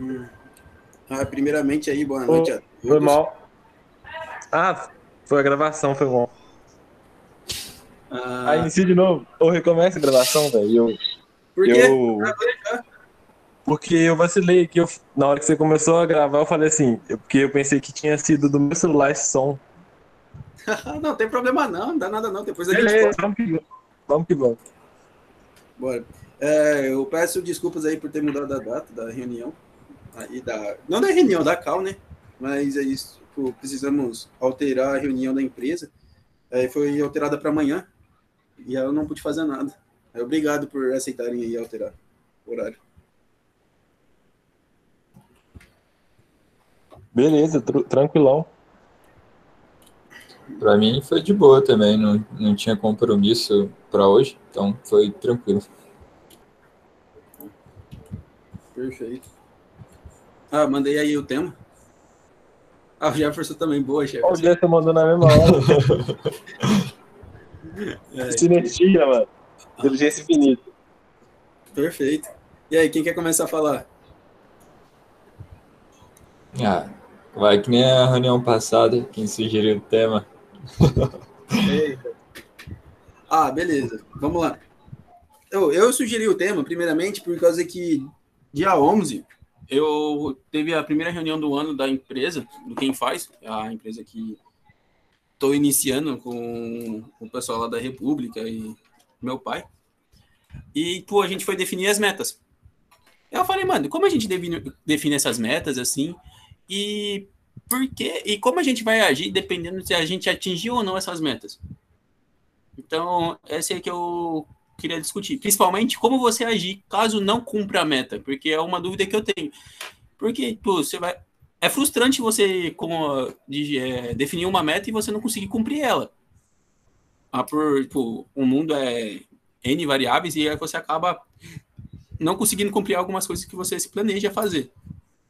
Hum. Ah, primeiramente aí, boa noite a todos. Foi mal. Ah, foi a gravação, foi bom. Ah, Aí inicia de novo. Ou recomeça a gravação, velho. Por quê? Eu... Porque eu vacilei que eu, na hora que você começou a gravar, eu falei assim, porque eu pensei que tinha sido do meu celular esse som. não, tem problema não, não dá nada não. Depois a Beleza, gente vamos que vamos. Que vamos. Bora. É, eu peço desculpas aí por ter mudado a data da reunião. Aí da, não da reunião, da CAL, né? Mas é isso. Tipo, precisamos alterar a reunião da empresa. Aí foi alterada para amanhã. E eu não pude fazer nada. Obrigado por aceitarem aí alterar o horário. Beleza, tr tranquilão. Para mim foi de boa também, não, não tinha compromisso para hoje, então foi tranquilo. Perfeito. Ah, mandei aí o tema. Ah, o Jefferson também, boa, Jefferson. O Jefferson mandou na mesma hora. é, Sinergia, mano. Inteligência infinita. Perfeito. E aí, quem quer começar a falar? Ah, vai que nem a reunião passada, quem sugeriu o tema. ah, beleza. Vamos lá. Eu, eu sugeri o tema, primeiramente, por causa que dia 11 eu teve a primeira reunião do ano da empresa, do Quem Faz, a empresa que estou iniciando com, o pessoal lá da República e meu pai. E, pô, a gente foi definir as metas. Eu falei, mano, como a gente define, define essas metas assim? E por quê? E como a gente vai agir dependendo se a gente atingiu ou não essas metas? Então, essa é que eu queria discutir. Principalmente como você agir caso não cumpra a meta, porque é uma dúvida que eu tenho. Porque, pô, você vai. É frustrante você de, é, definir uma meta e você não conseguir cumprir ela. Ah, por, o mundo é N variáveis e aí você acaba não conseguindo cumprir algumas coisas que você se planeja fazer.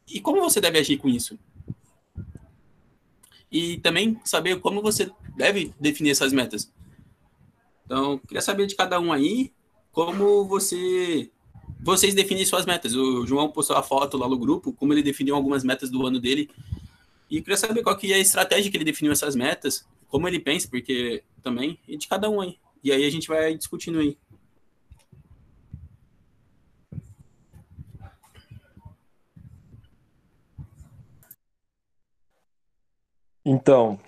E como você deve agir com isso? E também saber como você deve definir essas metas. Então, queria saber de cada um aí como você vocês definem suas metas. O João postou a foto lá no grupo, como ele definiu algumas metas do ano dele. E queria saber qual que é a estratégia que ele definiu essas metas, como ele pensa, porque também, e de cada um aí. E aí a gente vai discutindo aí. Então,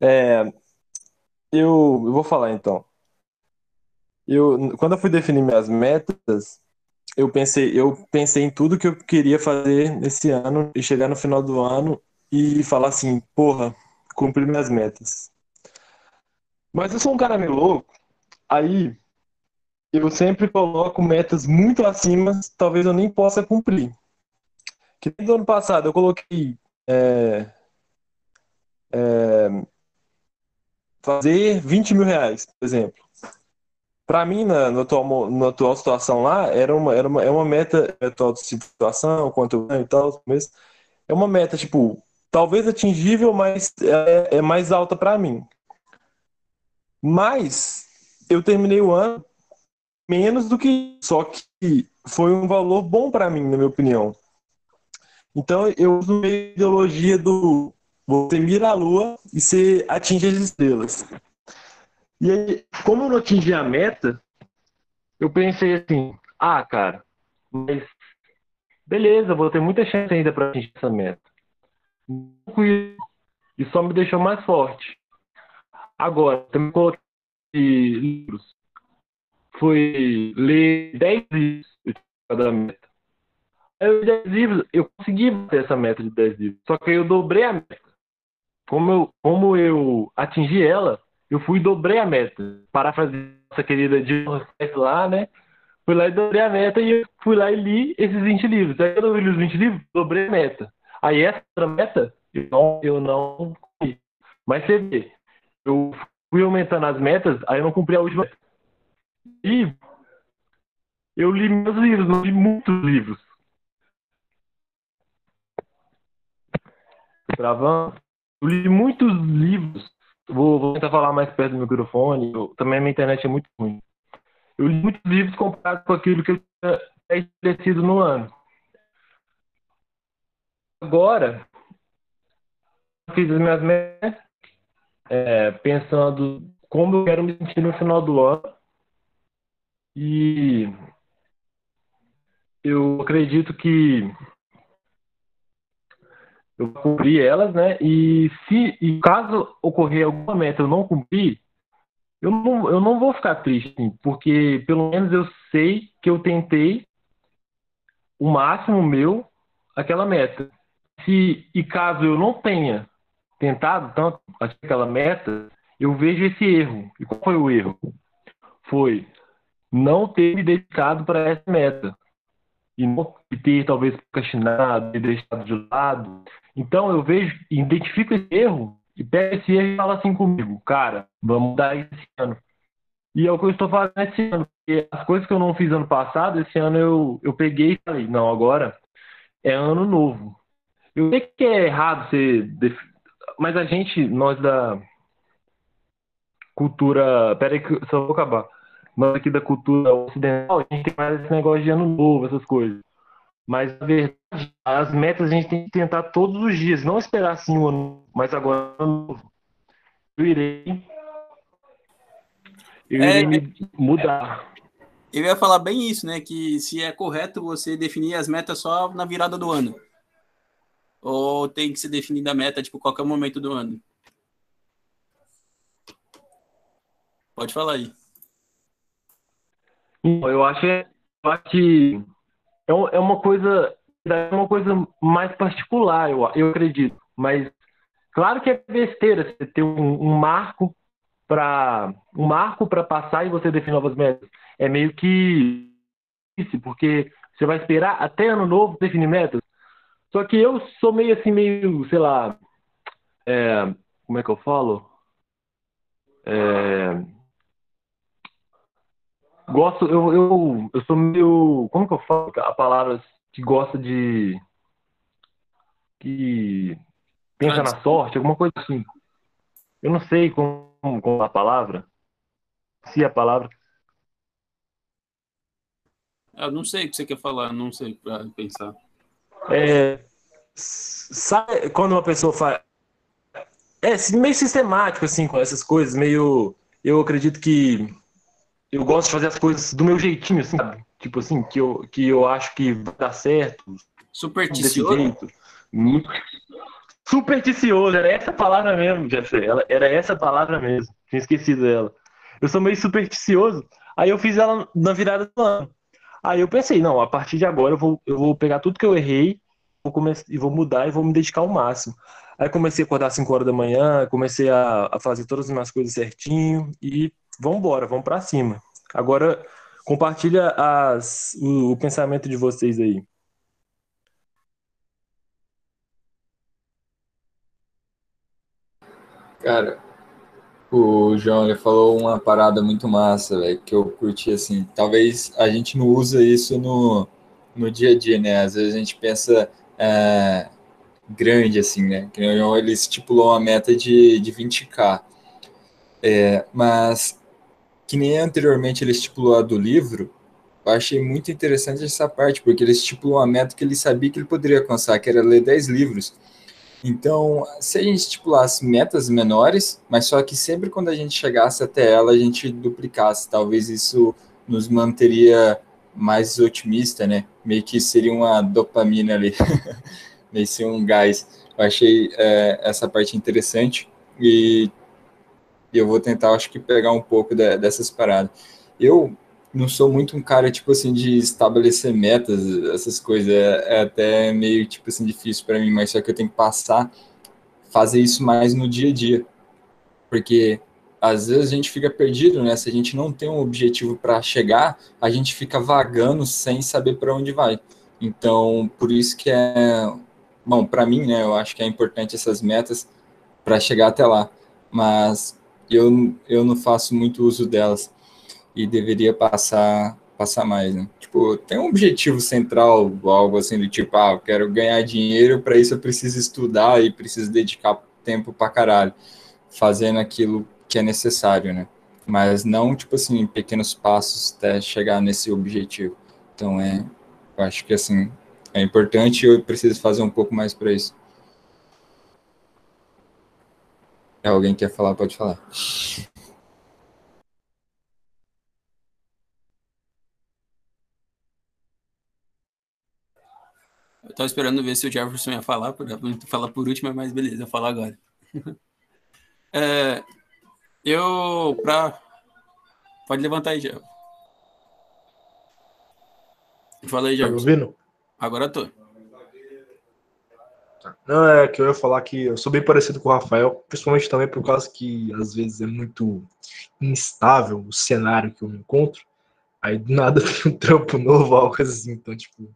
é, eu, eu vou falar então. Eu, quando eu fui definir minhas metas, eu pensei, eu pensei em tudo que eu queria fazer nesse ano e chegar no final do ano e falar assim, porra, cumpri minhas metas. Mas eu sou um cara meio louco, aí eu sempre coloco metas muito acima, talvez eu nem possa cumprir. Que no ano passado eu coloquei é, é, fazer 20 mil reais, por exemplo. Para mim, na, na, atual, na atual situação lá, era uma, era uma, é uma meta, atual situação, quanto eu e tal, mas é uma meta, tipo, talvez atingível, mas é, é mais alta para mim. Mas eu terminei o ano menos do que só que foi um valor bom para mim, na minha opinião. Então eu uso a ideologia do você mira a lua e você atinge as estrelas. E aí, como eu não atingi a meta, eu pensei assim: ah, cara, mas beleza, vou ter muita chance ainda para atingir essa meta. E só me deixou mais forte. Agora, também coloquei livros. Foi ler 10 livros da meta. Aí, eu 10 livros, eu consegui ter essa meta de 10 livros. Só que eu dobrei a meta como eu, como eu atingi ela, eu fui e dobrei a meta. Para fazer essa querida de lá, né? Fui lá e dobrei a meta e eu fui lá e li esses 20 livros. Aí eu li os 20 livros, dobrei a meta. Aí essa meta, eu não, eu não cumpri. Mas você vê, eu fui aumentando as metas, aí eu não cumpri a última. E eu li meus livros, não li muitos livros. Travando. Eu li muitos livros. Vou, vou, tentar falar mais perto do microfone. Eu, também a minha internet é muito ruim. Eu li muitos livros comparados com aquilo que eu tinha estabelecido no ano. Agora, fiz as minhas metas, é, pensando como eu quero me sentir no final do ano. E eu acredito que eu cumpri elas, né? E se e caso ocorrer alguma meta eu não cumprir, eu não, eu não vou ficar triste, porque pelo menos eu sei que eu tentei o máximo meu aquela meta. Se e caso eu não tenha tentado tanto aquela meta, eu vejo esse erro. E qual foi o erro? Foi não ter me dedicado para essa meta. E não ter, talvez, procrastinado, ter deixado de lado. Então, eu vejo, identifico esse erro e pego esse erro e falo assim comigo, cara, vamos mudar esse ano. E é o que eu estou fazendo esse ano. Porque as coisas que eu não fiz ano passado, esse ano eu, eu peguei e falei, não, agora é ano novo. Eu sei que é errado ser. Mas a gente, nós da cultura. Pera aí que só vou acabar. Nós aqui da cultura ocidental, a gente tem mais esse negócio de ano novo, essas coisas. Mas, na verdade, as metas a gente tem que tentar todos os dias, não esperar assim um ano, mas agora ano novo. Eu irei. Eu irei é, me mudar. Eu ia falar bem isso, né? Que se é correto você definir as metas só na virada do ano. Ou tem que ser definida a meta, tipo, qualquer momento do ano? Pode falar aí. Eu acho, eu acho que é, é uma coisa é uma coisa mais particular, eu, eu acredito. Mas claro que é besteira você ter um, um marco para um marco para passar e você definir novas metas. É meio que isso, porque você vai esperar até ano novo definir metas. Só que eu sou meio assim, meio, sei lá, é, como é que eu falo? É, gosto, eu, eu, eu sou meio, como que eu falo a palavra que gosta de, que pensa na sorte, alguma coisa assim. Eu não sei como, como a palavra, se a palavra. Eu não sei o que você quer falar, não sei para pensar. É, sabe quando uma pessoa faz. É meio sistemático, assim, com essas coisas, meio. Eu acredito que eu gosto de fazer as coisas do meu jeitinho, assim, sabe? Tipo assim, que eu, que eu acho que vai dar certo. Supersticioso? Supersticioso, era essa palavra mesmo, Jeffrey. Ela, era essa palavra mesmo. Tinha esquecido dela. Eu sou meio supersticioso. Aí eu fiz ela na virada do ano. Aí eu pensei, não, a partir de agora eu vou, eu vou pegar tudo que eu errei vou começar, e vou mudar e vou me dedicar ao máximo. Aí comecei a acordar às 5 horas da manhã, comecei a, a fazer todas as minhas coisas certinho e vamos embora, vamos para cima. Agora compartilha as, o, o pensamento de vocês aí. Cara, o João ele falou uma parada muito massa, velho, que eu curti assim. Talvez a gente não usa isso no, no dia a dia, né? Às vezes a gente pensa é, grande, assim, né? Que o João ele estipulou uma meta de, de 20k. É, mas que nem anteriormente ele estipulou a do livro, eu achei muito interessante essa parte, porque ele estipulou uma meta que ele sabia que ele poderia alcançar, que era ler 10 livros. Então, se a gente estipulasse metas menores, mas só que sempre quando a gente chegasse até ela, a gente duplicasse, talvez isso nos manteria mais otimista, né? Meio que seria uma dopamina ali, meio ser um gás. Eu achei é, essa parte interessante e eu vou tentar, acho que, pegar um pouco de, dessas paradas. Eu não sou muito um cara, tipo assim, de estabelecer metas, essas coisas. É, é até meio, tipo assim, difícil para mim, mas só que eu tenho que passar, fazer isso mais no dia a dia. Porque às vezes a gente fica perdido, né? Se a gente não tem um objetivo para chegar, a gente fica vagando sem saber para onde vai. Então, por isso que é. Bom, para mim, né? Eu acho que é importante essas metas para chegar até lá. Mas eu, eu não faço muito uso delas e deveria passar passar mais, né? Tipo, tem um objetivo central, algo assim do tipo, ah, eu quero ganhar dinheiro, para isso eu preciso estudar e preciso dedicar tempo para caralho, fazendo aquilo que é necessário, né? Mas não, tipo assim, pequenos passos até chegar nesse objetivo. Então, é, Eu acho que assim é importante e eu preciso fazer um pouco mais para isso. Alguém quer falar, pode falar. Eu tava esperando ver se o Jefferson ia falar, por falar por último, mas beleza, eu falo agora. é, eu, pra... Pode levantar aí, Jefferson. Fala aí, tá Jefferson. Tá ouvindo? Agora eu tô. Não, é que eu ia falar que eu sou bem parecido com o Rafael, principalmente também por causa que às vezes é muito instável o cenário que eu me encontro. Aí do nada tem um trampo novo, algo assim. Então, tipo.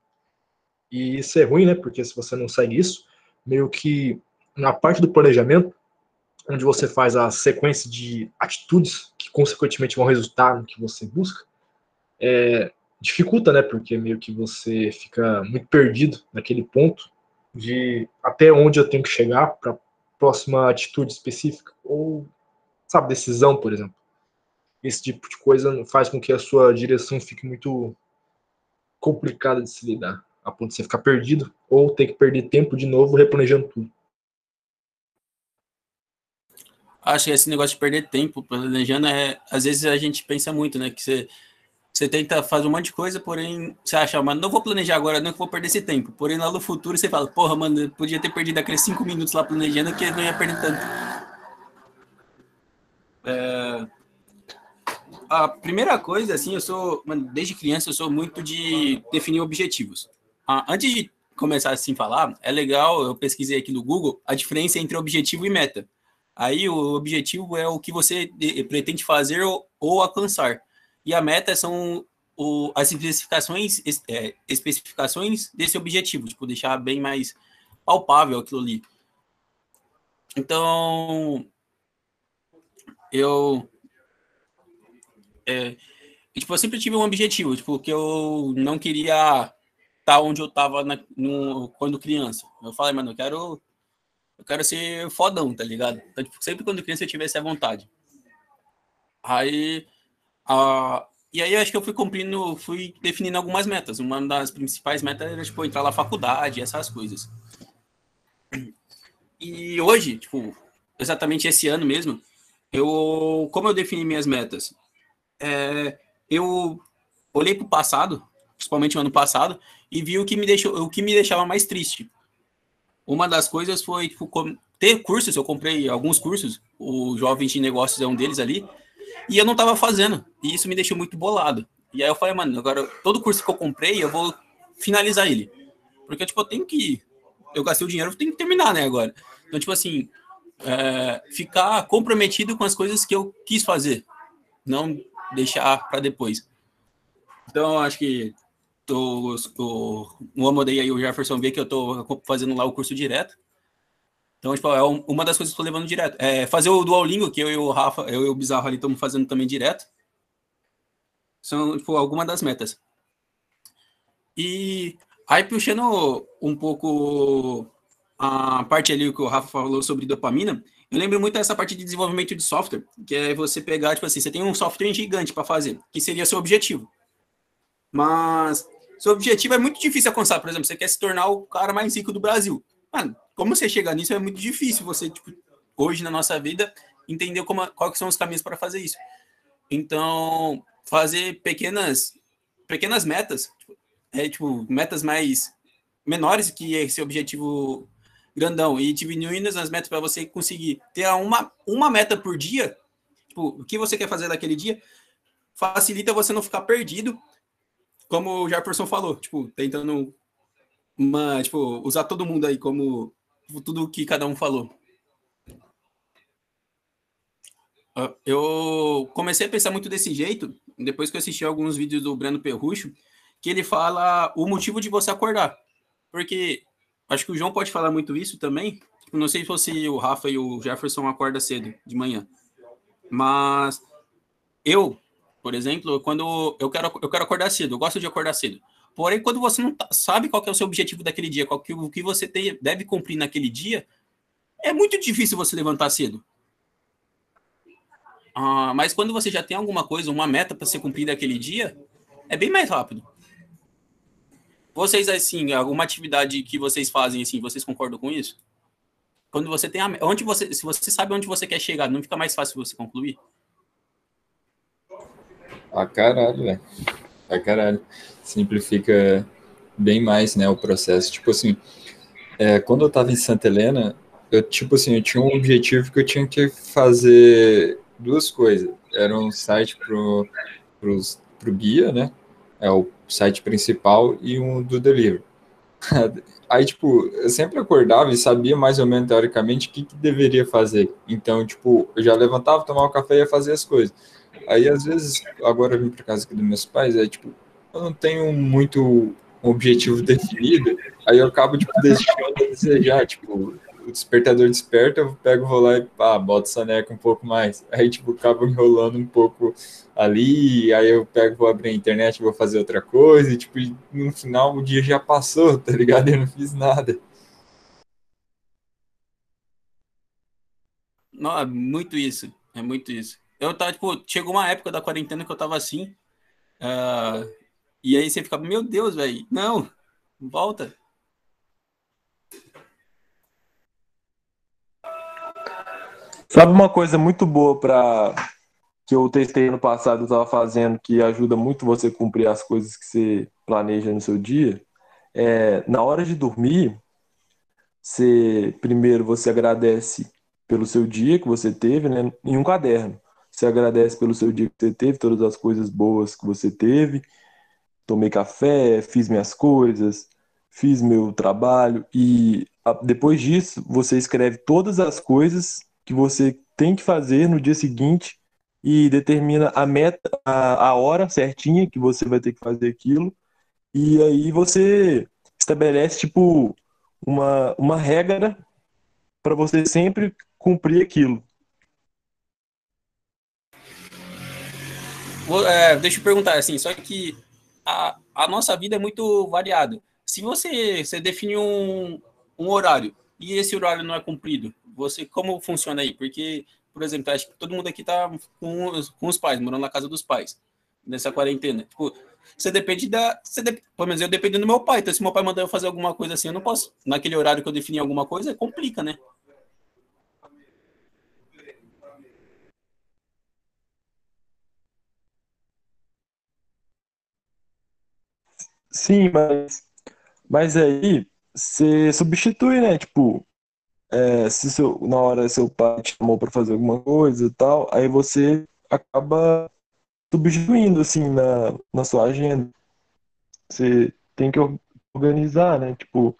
E isso é ruim, né? Porque se você não segue isso, meio que na parte do planejamento, onde você faz a sequência de atitudes que consequentemente vão resultar no que você busca, é, dificulta, né? Porque meio que você fica muito perdido naquele ponto de até onde eu tenho que chegar para próxima atitude específica ou sabe decisão, por exemplo. Esse tipo de coisa faz com que a sua direção fique muito complicada de se lidar, a ponto de você ficar perdido ou ter que perder tempo de novo replanejando tudo. Acho que esse negócio de perder tempo planejando é, às vezes a gente pensa muito, né, que você você tenta fazer um monte de coisa, porém você acha, mano, não vou planejar agora, não que vou perder esse tempo. Porém, lá no futuro você fala, porra, mano, eu podia ter perdido aqueles cinco minutos lá planejando que não ia perder tanto. É... A primeira coisa, assim, eu sou, mano, desde criança eu sou muito de definir objetivos. Ah, antes de começar assim falar, é legal, eu pesquisei aqui no Google a diferença entre objetivo e meta. Aí o objetivo é o que você pretende fazer ou, ou alcançar e a meta são o, as especificações, é, especificações desse objetivo, tipo, deixar bem mais palpável aquilo ali. Então, eu, é, tipo, eu sempre tive um objetivo, tipo, que eu não queria estar tá onde eu estava quando criança. Eu falei, mano, eu quero, eu quero ser fodão, tá ligado? Então, tipo, sempre quando criança eu tivesse a vontade. Aí, ah, e aí acho que eu fui cumprindo, fui definindo algumas metas. Uma das principais metas era tipo entrar na faculdade, essas coisas. E hoje, tipo, exatamente esse ano mesmo, eu, como eu defini minhas metas, é, eu olhei para o passado, principalmente o ano passado, e vi o que me deixou, o que me deixava mais triste. Uma das coisas foi tipo, ter cursos, eu comprei alguns cursos, o Jovens de Negócios é um deles ali, e eu não tava fazendo. E isso me deixou muito bolado. E aí eu falei, mano, agora todo curso que eu comprei, eu vou finalizar ele. Porque, tipo, eu tenho que. Eu gastei o dinheiro, eu tenho que terminar, né, agora. Então, tipo assim, é, ficar comprometido com as coisas que eu quis fazer. Não deixar para depois. Então, acho que tô, tô, o Amodei aí, o Jefferson vê que eu tô fazendo lá o curso direto. Então, tipo, é uma das coisas que eu tô levando direto. É fazer o Duolingo, que eu e o Rafa, eu e o Bizarro ali estamos fazendo também direto. São, tipo, algumas das metas. E aí, puxando um pouco a parte ali que o Rafa falou sobre dopamina, eu lembro muito dessa parte de desenvolvimento de software, que é você pegar, tipo assim, você tem um software gigante para fazer, que seria seu objetivo. Mas seu objetivo é muito difícil alcançar. Por exemplo, você quer se tornar o cara mais rico do Brasil. Mano, como você chegar nisso é muito difícil. Você, tipo, hoje na nossa vida, entender como, quais são os caminhos para fazer isso. Então, fazer pequenas, pequenas metas, é, tipo, metas mais menores que esse objetivo grandão e diminuindo as metas para você conseguir ter uma, uma meta por dia, tipo, o que você quer fazer daquele dia, facilita você não ficar perdido, como o Jefferson falou, tipo, tentando uma, tipo, usar todo mundo aí como tudo que cada um falou. Ah, eu comecei a pensar muito desse jeito depois que eu assisti alguns vídeos do Breno Perrucho, que ele fala o motivo de você acordar. Porque acho que o João pode falar muito isso também. Não sei se fosse o Rafa e o Jefferson acorda cedo de manhã. Mas eu, por exemplo, quando eu quero, eu quero acordar cedo, eu gosto de acordar cedo. Porém, quando você não tá, sabe qual é o seu objetivo daquele dia, qual que, o que você tem, deve cumprir naquele dia, é muito difícil você levantar cedo. Ah, mas quando você já tem alguma coisa, uma meta para ser cumprida aquele dia, é bem mais rápido. Vocês, assim, alguma atividade que vocês fazem, assim, vocês concordam com isso? Quando você tem a, onde você, se você sabe onde você quer chegar, não fica mais fácil você concluir? Ah, caralho, velho. Ah, caralho. Simplifica bem mais, né, o processo. Tipo assim, é, quando eu tava em Santa Helena, eu, tipo assim, eu tinha um objetivo que eu tinha que fazer duas coisas. Era um site pro, pros, pro guia, né, é o site principal e um do delivery. Aí, tipo, eu sempre acordava e sabia mais ou menos, teoricamente, o que, que deveria fazer. Então, tipo, eu já levantava, tomava um café e ia fazer as coisas. Aí, às vezes, agora eu vim para casa aqui dos meus pais, é tipo, eu não tenho muito um objetivo definido, aí eu acabo, tipo, deixando a desejar, tipo, o despertador desperta, eu pego, vou lá e pá, boto soneca um pouco mais. Aí, tipo, acabo enrolando um pouco ali, aí eu pego, vou abrir a internet, vou fazer outra coisa, e, tipo, no final o dia já passou, tá ligado? Eu não fiz nada. Não, é muito isso, é muito isso. Eu tava, tipo, chegou uma época da quarentena que eu tava assim, uh, e aí você fica, meu Deus, velho, não, volta. Sabe uma coisa muito boa para que eu testei no passado, eu estava fazendo, que ajuda muito você a cumprir as coisas que você planeja no seu dia? É, na hora de dormir, você, primeiro você agradece pelo seu dia que você teve, né, em um caderno. Você agradece pelo seu dia que você teve, todas as coisas boas que você teve. Tomei café, fiz minhas coisas, fiz meu trabalho e depois disso você escreve todas as coisas que você tem que fazer no dia seguinte e determina a meta, a, a hora certinha que você vai ter que fazer aquilo. E aí você estabelece, tipo, uma, uma regra para você sempre cumprir aquilo. É, deixa eu perguntar assim, só que a, a nossa vida é muito variada. Se você, você define um, um horário e esse horário não é cumprido, você como funciona aí? Porque, por exemplo, acho que todo mundo aqui tá com os, com os pais, morando na casa dos pais, nessa quarentena. Tipo, você depende da. Você de, pelo menos eu dependo do meu pai. Então, se meu pai mandar eu fazer alguma coisa assim, eu não posso. Naquele horário que eu defini alguma coisa, complica, né? Sim, mas, mas aí você substitui, né? Tipo, é, se seu, na hora seu pai te chamou para fazer alguma coisa e tal, aí você acaba substituindo assim na, na sua agenda. Você tem que organizar, né? Tipo,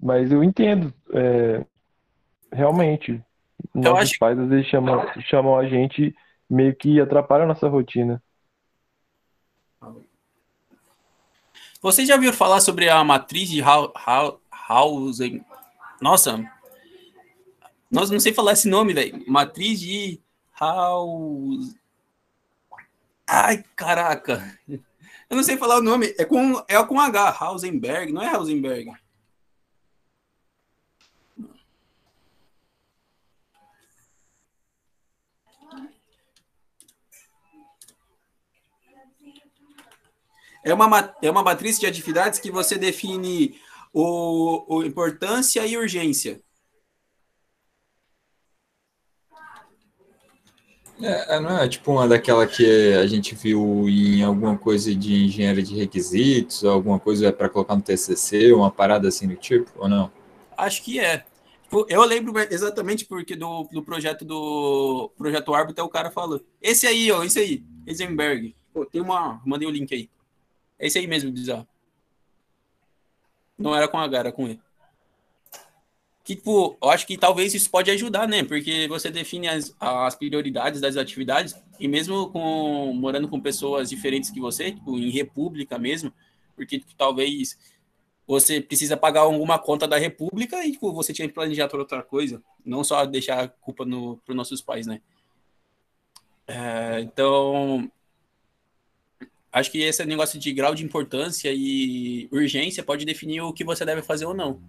mas eu entendo, é, realmente, nossos acho... pais às vezes chamam, chamam a gente meio que atrapalha a nossa rotina. Vocês já ouviram falar sobre a matriz de Hausen? Nossa, nossa, não sei falar esse nome, velho. Matriz de House. Ai, caraca. Eu não sei falar o nome. É com, é com H. Hausenberg, não é Hausenberg. É uma, é uma matriz de atividades que você define o, o importância e urgência. É, é, não é tipo uma daquela que a gente viu em alguma coisa de engenharia de requisitos, alguma coisa para colocar no TCC, uma parada assim do tipo, ou não? Acho que é. Tipo, eu lembro exatamente porque do, do projeto do projeto Árbitro o cara falou. Esse aí, ó, esse aí, Eisenberg. Pô, tem uma, mandei o link aí. Esse aí mesmo, bizarro. Não era com H, era com E. Que, tipo, eu acho que talvez isso pode ajudar, né? Porque você define as, as prioridades das atividades, e mesmo com morando com pessoas diferentes que você, tipo, em república mesmo, porque tipo, talvez você precisa pagar alguma conta da república e tipo, você tinha que planejar toda outra coisa, não só deixar a culpa no, para os nossos pais, né? É, então, acho que esse negócio de grau de importância e urgência pode definir o que você deve fazer ou não.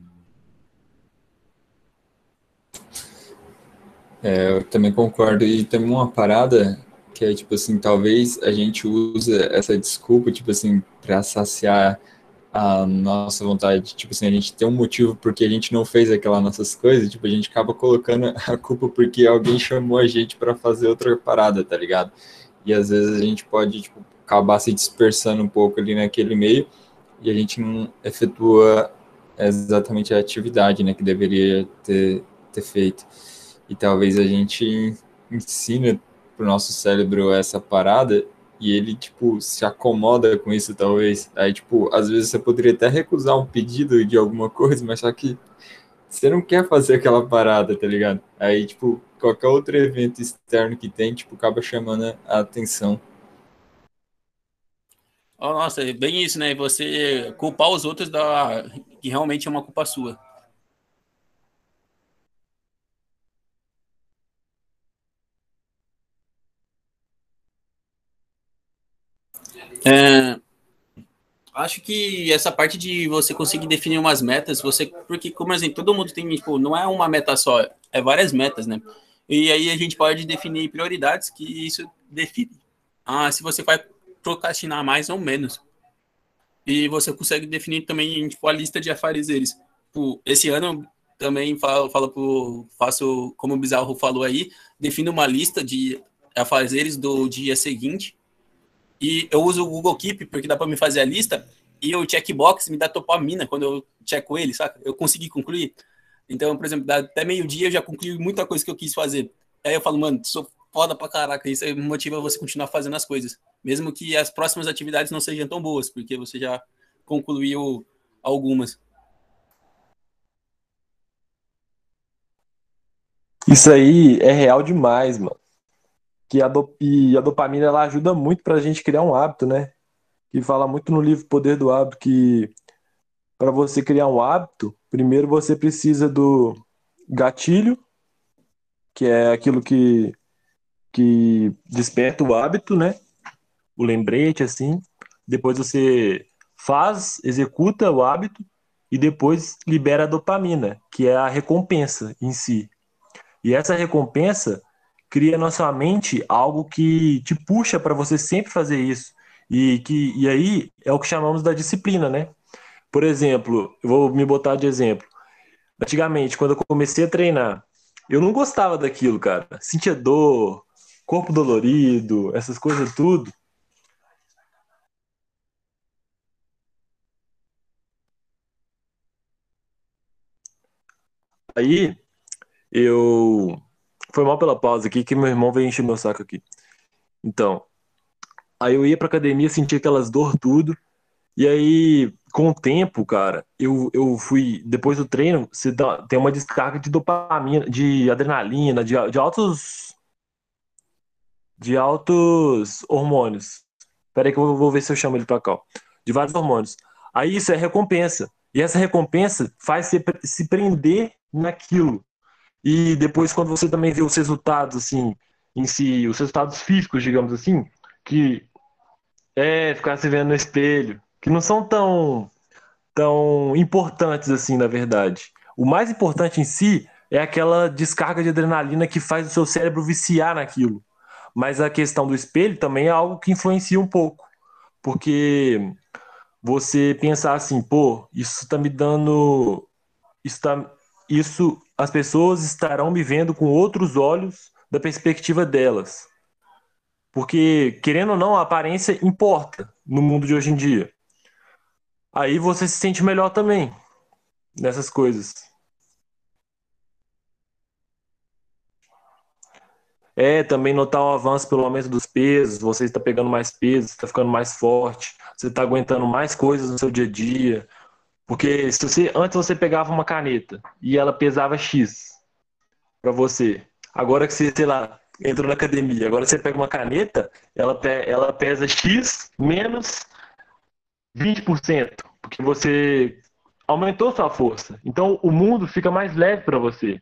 É, eu também concordo. E tem uma parada que é tipo assim, talvez a gente use essa desculpa, tipo assim, para saciar a nossa vontade, tipo assim, a gente tem um motivo porque a gente não fez aquelas nossas coisas, tipo, a gente acaba colocando a culpa porque alguém chamou a gente para fazer outra parada, tá ligado? E às vezes a gente pode, tipo, acabar se dispersando um pouco ali naquele meio e a gente não efetua exatamente a atividade, né, que deveria ter, ter feito. E talvez a gente ensina pro nosso cérebro essa parada e ele, tipo, se acomoda com isso, talvez. Aí, tipo, às vezes você poderia até recusar um pedido de alguma coisa, mas só que você não quer fazer aquela parada, tá ligado? Aí, tipo, qualquer outro evento externo que tem, tipo, acaba chamando a atenção. Oh, nossa, é bem isso, né? Você culpar os outros da que realmente é uma culpa sua. É, acho que essa parte de você conseguir definir umas metas, você porque como exemplo, todo mundo tem, tipo, não é uma meta só, é várias metas, né? E aí a gente pode definir prioridades que isso define. Ah, se você vai procrastinar mais ou menos. E você consegue definir também tipo, a lista de afazeres. Tipo, esse ano também falo, falo pro, faço, como o Bizarro falou aí, defino uma lista de afazeres do dia seguinte e eu uso o Google Keep porque dá para me fazer a lista e o checkbox me dá dopamina quando eu checo ele, saca? Eu consegui concluir. Então, por exemplo, até meio-dia eu já concluí muita coisa que eu quis fazer. Aí eu falo, mano, sou foda pra caraca. Isso motiva você continuar fazendo as coisas. Mesmo que as próximas atividades não sejam tão boas, porque você já concluiu algumas. Isso aí é real demais, mano que a, do, e a dopamina ela ajuda muito para a gente criar um hábito, né? E fala muito no livro Poder do Hábito que para você criar um hábito, primeiro você precisa do gatilho, que é aquilo que, que desperta o hábito, né? O lembrete, assim. Depois você faz, executa o hábito e depois libera a dopamina, que é a recompensa em si. E essa recompensa cria na sua mente algo que te puxa para você sempre fazer isso. E, que, e aí é o que chamamos da disciplina, né? Por exemplo, eu vou me botar de exemplo. Antigamente, quando eu comecei a treinar, eu não gostava daquilo, cara. Sentia dor, corpo dolorido, essas coisas tudo. Aí eu foi mal pela pausa aqui, que meu irmão veio encher meu saco aqui. Então, aí eu ia pra academia, sentia aquelas dor tudo. E aí, com o tempo, cara, eu, eu fui. Depois do treino, você dá, tem uma descarga de dopamina, de adrenalina, de, de altos. De altos hormônios. Peraí que eu vou ver se eu chamo ele pra cá. De vários hormônios. Aí isso é recompensa. E essa recompensa faz você se prender naquilo. E depois, quando você também vê os resultados, assim, em si, os resultados físicos, digamos assim, que é ficar se vendo no espelho, que não são tão, tão importantes assim, na verdade. O mais importante em si é aquela descarga de adrenalina que faz o seu cérebro viciar naquilo. Mas a questão do espelho também é algo que influencia um pouco. Porque você pensar assim, pô, isso está me dando. Isso, tá, isso as pessoas estarão me vendo com outros olhos da perspectiva delas. Porque, querendo ou não, a aparência importa no mundo de hoje em dia. Aí você se sente melhor também nessas coisas. É, também notar o avanço pelo aumento dos pesos, você está pegando mais peso, está ficando mais forte, você está aguentando mais coisas no seu dia a dia, porque se você antes você pegava uma caneta e ela pesava X para você. Agora que você, sei lá, entrou na academia, agora você pega uma caneta, ela, ela pesa X menos 20%, porque você aumentou sua força. Então o mundo fica mais leve para você.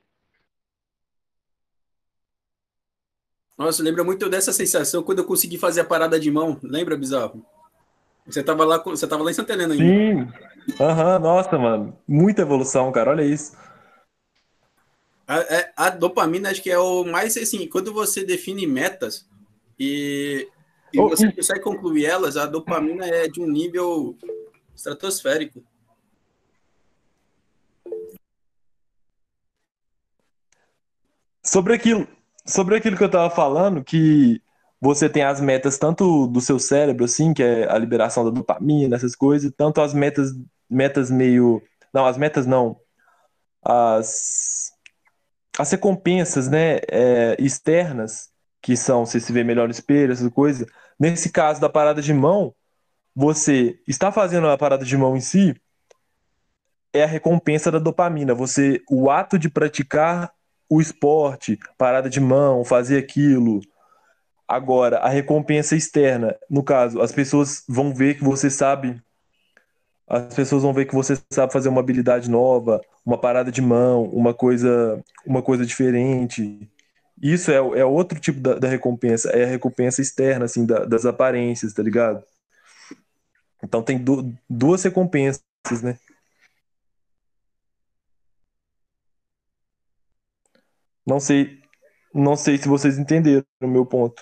Nossa, lembra muito dessa sensação quando eu consegui fazer a parada de mão. Lembra, Bizarro? Você estava lá, você tava lá em Santa Helena ainda. Sim. Aham, uhum, nossa, mano. Muita evolução, cara. Olha isso. A, é, a, dopamina acho que é o mais assim, quando você define metas e, e oh, você consegue concluir elas, a dopamina é de um nível estratosférico. Sobre aquilo, sobre aquilo que eu estava falando, que você tem as metas tanto do seu cérebro, assim, que é a liberação da dopamina, essas coisas, tanto as metas, metas meio. Não, as metas não. As, as recompensas, né, é, externas, que são você se vê melhor no espelho, essas coisas. Nesse caso da parada de mão, você está fazendo a parada de mão em si, é a recompensa da dopamina. Você, o ato de praticar o esporte, parada de mão, fazer aquilo. Agora, a recompensa externa, no caso, as pessoas vão ver que você sabe. As pessoas vão ver que você sabe fazer uma habilidade nova, uma parada de mão, uma coisa, uma coisa diferente. Isso é, é outro tipo da, da recompensa, é a recompensa externa, assim, da, das aparências, tá ligado? Então tem du duas recompensas, né? Não sei, não sei se vocês entenderam o meu ponto.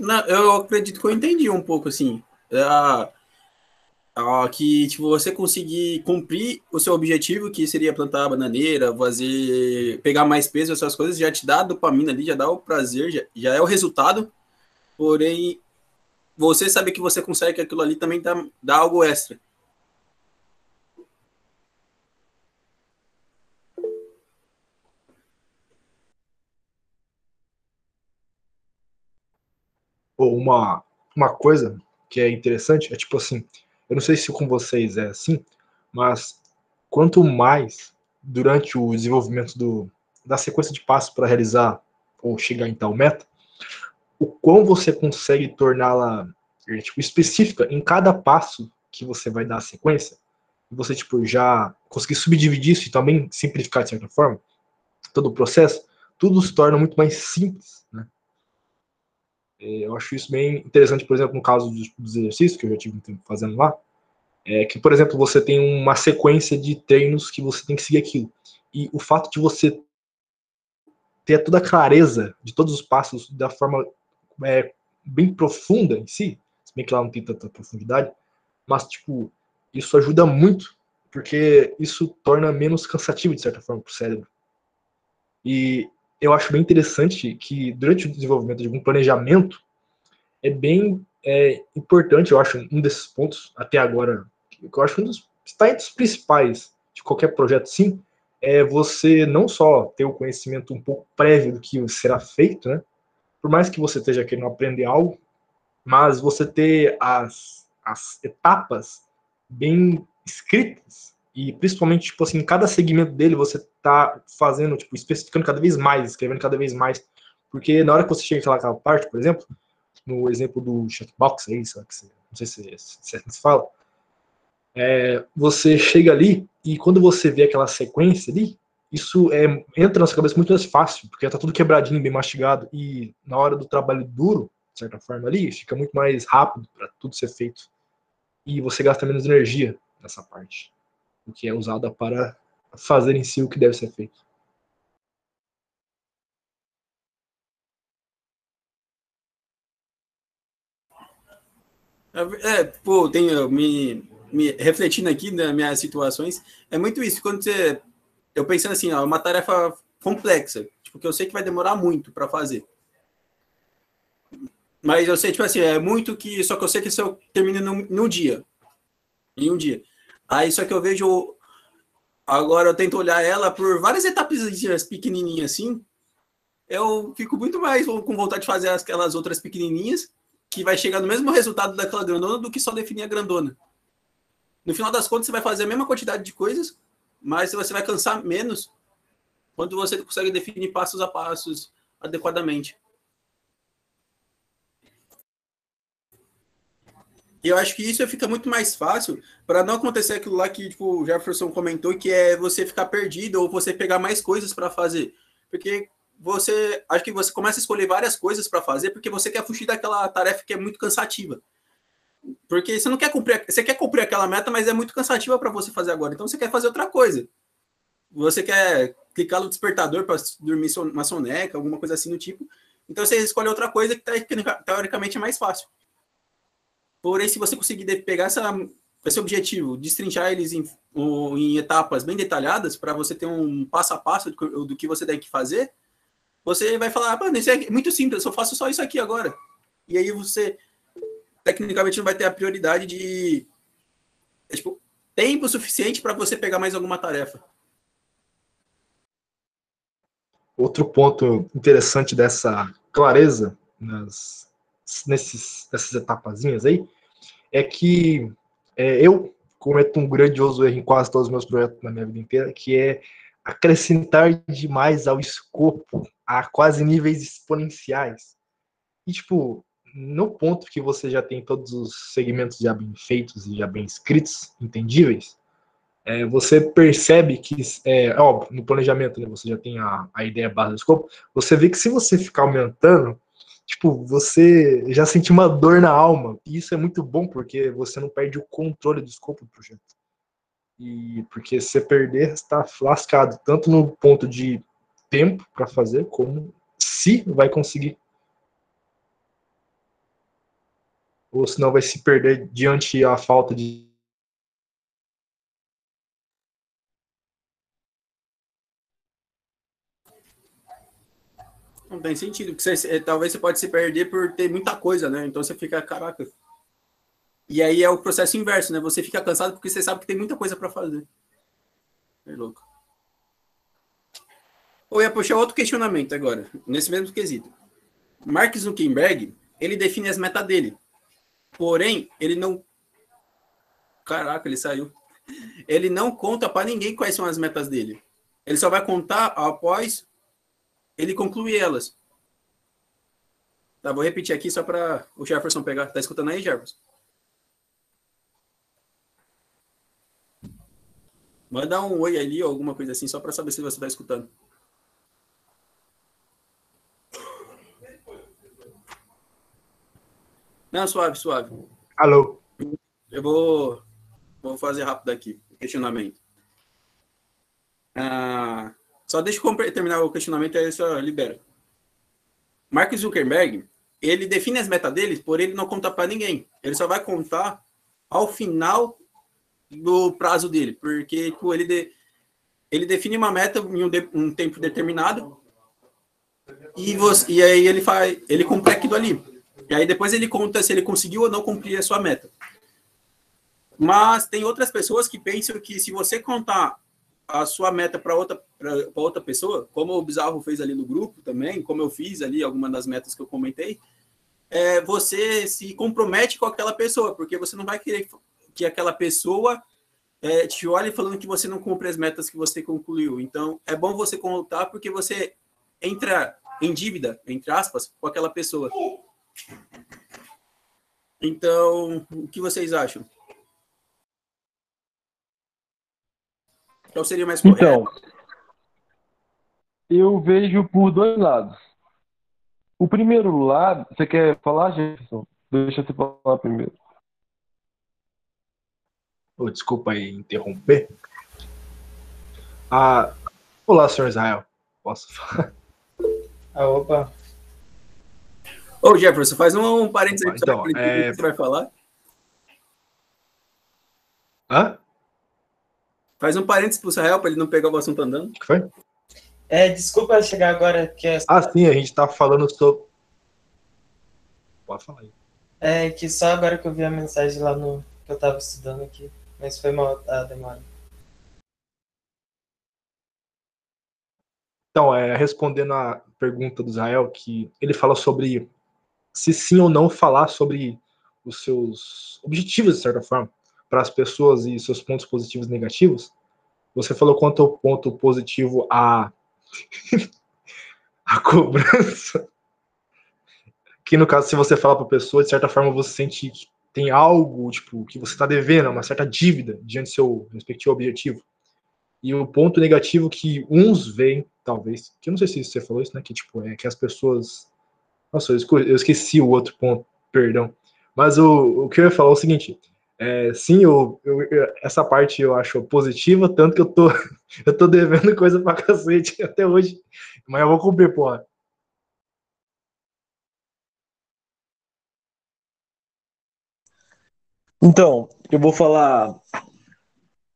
Não, eu acredito que eu entendi um pouco assim. É, que tipo, você conseguir cumprir o seu objetivo, que seria plantar bananeira, fazer, pegar mais peso, essas coisas, já te dá a dopamina ali, já dá o prazer, já, já é o resultado. Porém, você sabe que você consegue aquilo ali também dá, dá algo extra. Ou uma, uma coisa que é interessante é tipo assim, eu não sei se com vocês é assim, mas quanto mais durante o desenvolvimento do, da sequência de passos para realizar ou chegar em tal meta, o quão você consegue torná-la é, tipo, específica em cada passo que você vai dar a sequência, você tipo já conseguir subdividir isso e também simplificar de certa forma todo o processo, tudo se torna muito mais simples, eu acho isso bem interessante, por exemplo, no caso dos, dos exercícios que eu já tive fazendo lá, é que, por exemplo, você tem uma sequência de treinos que você tem que seguir aquilo. E o fato de você ter toda a clareza de todos os passos da forma é, bem profunda em si, se bem que lá não tem tanta profundidade, mas, tipo, isso ajuda muito, porque isso torna menos cansativo, de certa forma, para o cérebro. E eu acho bem interessante que durante o desenvolvimento de algum planejamento é bem é, importante, eu acho, um desses pontos até agora, que eu acho um dos está entre os principais de qualquer projeto, sim, é você não só ter o conhecimento um pouco prévio do que será feito, né? Por mais que você esteja querendo aprender algo, mas você ter as, as etapas bem escritas e principalmente, tipo assim, em cada segmento dele você tá fazendo, tipo, especificando cada vez mais, escrevendo cada vez mais. Porque na hora que você chega naquela parte, por exemplo, no exemplo do checkbox aí, sabe, que você, não sei se, se, se fala, é, você chega ali e quando você vê aquela sequência ali, isso é, entra na sua cabeça muito mais fácil, porque tá tudo quebradinho, bem mastigado, e na hora do trabalho duro, de certa forma ali, fica muito mais rápido para tudo ser feito. E você gasta menos energia nessa parte que é usada para fazer em si o que deve ser feito. É, pô, tenho me, me refletindo aqui nas minhas situações, é muito isso. Quando você. Eu pensando assim, ó, uma tarefa complexa, tipo, que eu sei que vai demorar muito para fazer. Mas eu sei, tipo assim, é muito que. Só que eu sei que isso eu termino no, no dia. Em um dia. Aí só que eu vejo. Agora eu tento olhar ela por várias etapas pequenininhas assim. Eu fico muito mais com vontade de fazer aquelas outras pequenininhas, que vai chegar no mesmo resultado daquela grandona do que só definir a grandona. No final das contas, você vai fazer a mesma quantidade de coisas, mas você vai cansar menos quando você consegue definir passos a passos adequadamente. E eu acho que isso fica muito mais fácil para não acontecer aquilo lá que tipo, o Jefferson comentou, que é você ficar perdido ou você pegar mais coisas para fazer. Porque você, acho que você começa a escolher várias coisas para fazer porque você quer fugir daquela tarefa que é muito cansativa. Porque você não quer cumprir, você quer cumprir aquela meta, mas é muito cansativa para você fazer agora. Então você quer fazer outra coisa. Você quer clicar no despertador para dormir uma soneca, alguma coisa assim do tipo. Então você escolhe outra coisa que teoricamente é mais fácil. Porém, se você conseguir pegar essa, esse objetivo, destrinchar eles em, em etapas bem detalhadas, para você ter um passo a passo do, do, que você tem que fazer, você vai falar, mano, isso é muito simples, eu faço só isso aqui agora. E aí você, tecnicamente, não vai ter a prioridade de é, tipo, tempo suficiente para você pegar mais alguma tarefa. Outro ponto interessante dessa clareza nas, nesses, nessas etapazinhas aí é que é, eu cometo um grandioso erro em quase todos os meus projetos na minha vida inteira, que é acrescentar demais ao escopo, a quase níveis exponenciais. E, tipo, no ponto que você já tem todos os segmentos já bem feitos e já bem escritos, entendíveis, é, você percebe que, é, óbvio, no planejamento, né, você já tem a, a ideia base do escopo, você vê que se você ficar aumentando, tipo, você já sente uma dor na alma, e isso é muito bom, porque você não perde o controle do escopo do projeto. E porque se você perder, está lascado, tanto no ponto de tempo para fazer, como se vai conseguir ou senão vai se perder diante a falta de Não tem sentido, porque você, talvez você pode se perder por ter muita coisa, né? Então você fica, caraca. E aí é o processo inverso, né? Você fica cansado porque você sabe que tem muita coisa para fazer. É louco. Eu ia puxar outro questionamento agora, nesse mesmo quesito. Mark Zuckerberg, ele define as metas dele. Porém, ele não. Caraca, ele saiu. Ele não conta para ninguém quais são as metas dele. Ele só vai contar após ele concluir elas. Tá, vou repetir aqui só para o Jefferson pegar. Tá escutando aí, Jefferson? Manda um oi ali ou alguma coisa assim, só para saber se você está escutando. Não, suave, suave. Alô. Eu vou, vou fazer rápido aqui questionamento. Ah, só deixa eu terminar o questionamento aí só libera. Mark Zuckerberg, ele define as metas dele, porém ele não conta para ninguém. Ele só vai contar ao final do prazo dele, porque tipo, ele, de, ele define uma meta em um, de, um tempo determinado e, você, e aí ele faz, ele cumpre aquilo ali. E aí depois ele conta se ele conseguiu ou não cumprir a sua meta. Mas tem outras pessoas que pensam que se você contar a sua meta para outra, outra pessoa, como o Bizarro fez ali no grupo também, como eu fiz ali, alguma das metas que eu comentei, é, você se compromete com aquela pessoa, porque você não vai querer que aquela pessoa é, te olhe falando que você não cumpre as metas que você concluiu. Então, é bom você contar porque você entra em dívida, entre aspas, com aquela pessoa. Então, o que vocês acham? Qual seria mais correto? Então, eu vejo por dois lados. O primeiro lado, você quer falar, Jefferson? Deixa você falar primeiro. Oh, desculpa aí interromper. Ah, olá, senhor Israel. Posso falar? Ah, opa. Ô, Jefferson, faz um, um parênteses aí então, é... que você vai falar. Hã? Faz um parênteses pro Israel para ele não pegar o assunto andando. O que foi? É, desculpa chegar agora que é... Ah, sim, a gente tá falando sobre. Pode falar aí. É que só agora que eu vi a mensagem lá no que eu tava estudando aqui. Mas foi mal a demora. Então, é, respondendo a pergunta do Israel, que ele fala sobre se sim ou não falar sobre os seus objetivos, de certa forma, para as pessoas e seus pontos positivos e negativos. Você falou quanto ao ponto positivo a a cobrança. Que no caso, se você falar para a pessoa, de certa forma você sente que tem algo, tipo, que você está devendo, uma certa dívida diante do seu respectivo objetivo. E o ponto negativo que uns veem, talvez, que eu não sei se você falou isso, né, que tipo, é que as pessoas nossa, eu esqueci o outro ponto, perdão. Mas o, o que eu ia falar é o seguinte: é, sim, eu, eu, essa parte eu acho positiva, tanto que eu tô, eu tô devendo coisa pra cacete até hoje. Mas eu vou cumprir, porra. Então, eu vou falar.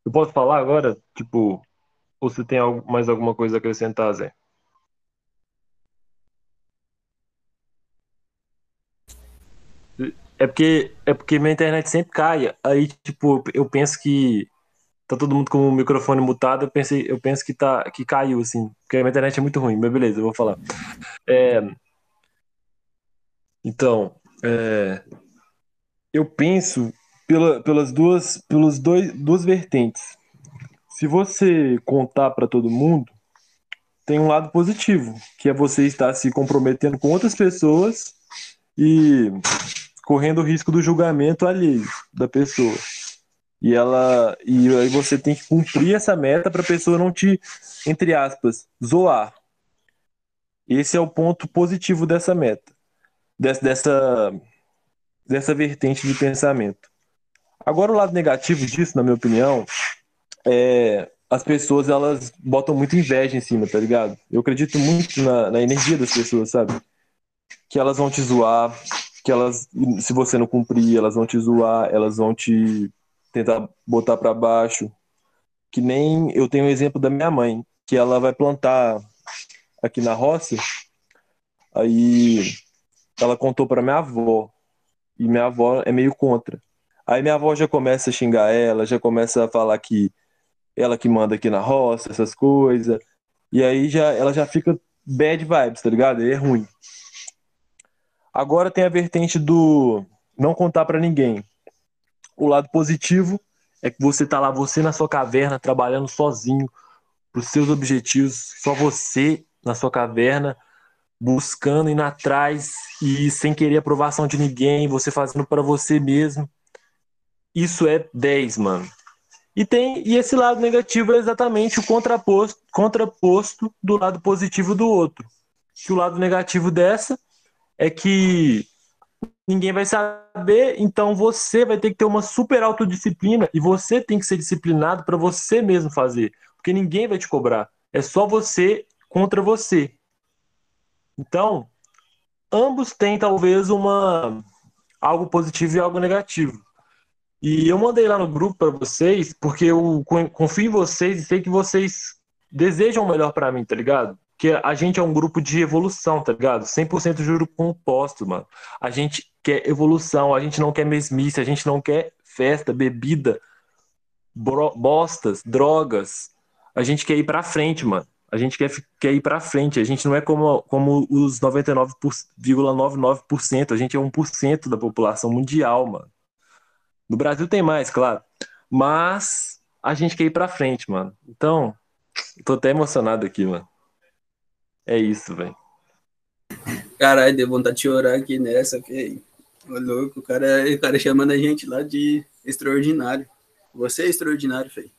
Eu posso falar agora? Tipo, ou você tem mais alguma coisa a acrescentar, Zé? É porque, é porque minha internet sempre cai. Aí, tipo, eu penso que tá todo mundo com o microfone mutado. Eu pensei, eu penso que tá, que caiu, assim. Porque a minha internet é muito ruim, mas beleza, eu vou falar. É, então, é, eu penso pela, pelas duas, pelos dois, duas vertentes. Se você contar para todo mundo, tem um lado positivo, que é você estar se comprometendo com outras pessoas e correndo o risco do julgamento alheio da pessoa. E ela e aí você tem que cumprir essa meta para a pessoa não te, entre aspas, zoar. Esse é o ponto positivo dessa meta, dessa dessa, dessa vertente de pensamento. Agora o lado negativo disso, na minha opinião, é as pessoas elas botam muita inveja em cima, tá ligado? Eu acredito muito na, na energia das pessoas, sabe? Que elas vão te zoar, que elas, se você não cumprir, elas vão te zoar, elas vão te tentar botar para baixo. Que nem eu tenho o exemplo da minha mãe, que ela vai plantar aqui na roça, aí ela contou para minha avó, e minha avó é meio contra. Aí minha avó já começa a xingar ela, já começa a falar que ela que manda aqui na roça, essas coisas. E aí já ela já fica bad vibes, tá ligado? Aí é ruim. Agora tem a vertente do não contar para ninguém. O lado positivo é que você tá lá, você na sua caverna, trabalhando sozinho pros seus objetivos, só você na sua caverna, buscando, indo atrás e sem querer aprovação de ninguém, você fazendo para você mesmo. Isso é 10, mano. E tem e esse lado negativo é exatamente o contraposto, contraposto do lado positivo do outro. Que o lado negativo dessa é que ninguém vai saber, então você vai ter que ter uma super autodisciplina e você tem que ser disciplinado para você mesmo fazer, porque ninguém vai te cobrar. É só você contra você. Então, ambos têm talvez uma algo positivo e algo negativo. E eu mandei lá no grupo para vocês, porque eu confio em vocês e sei que vocês desejam o melhor para mim, tá ligado? Que a gente é um grupo de evolução, tá ligado? 100% juro composto, mano. A gente quer evolução, a gente não quer mesmice, a gente não quer festa, bebida, bostas, drogas. A gente quer ir pra frente, mano. A gente quer, quer ir pra frente. A gente não é como, como os 99,99%. A gente é 1% da população mundial, mano. No Brasil tem mais, claro. Mas a gente quer ir pra frente, mano. Então, tô até emocionado aqui, mano. É isso, velho. Caralho, deu vontade de chorar aqui nessa, filho. Ô, louco, o cara, o cara chamando a gente lá de extraordinário. Você é extraordinário, feio.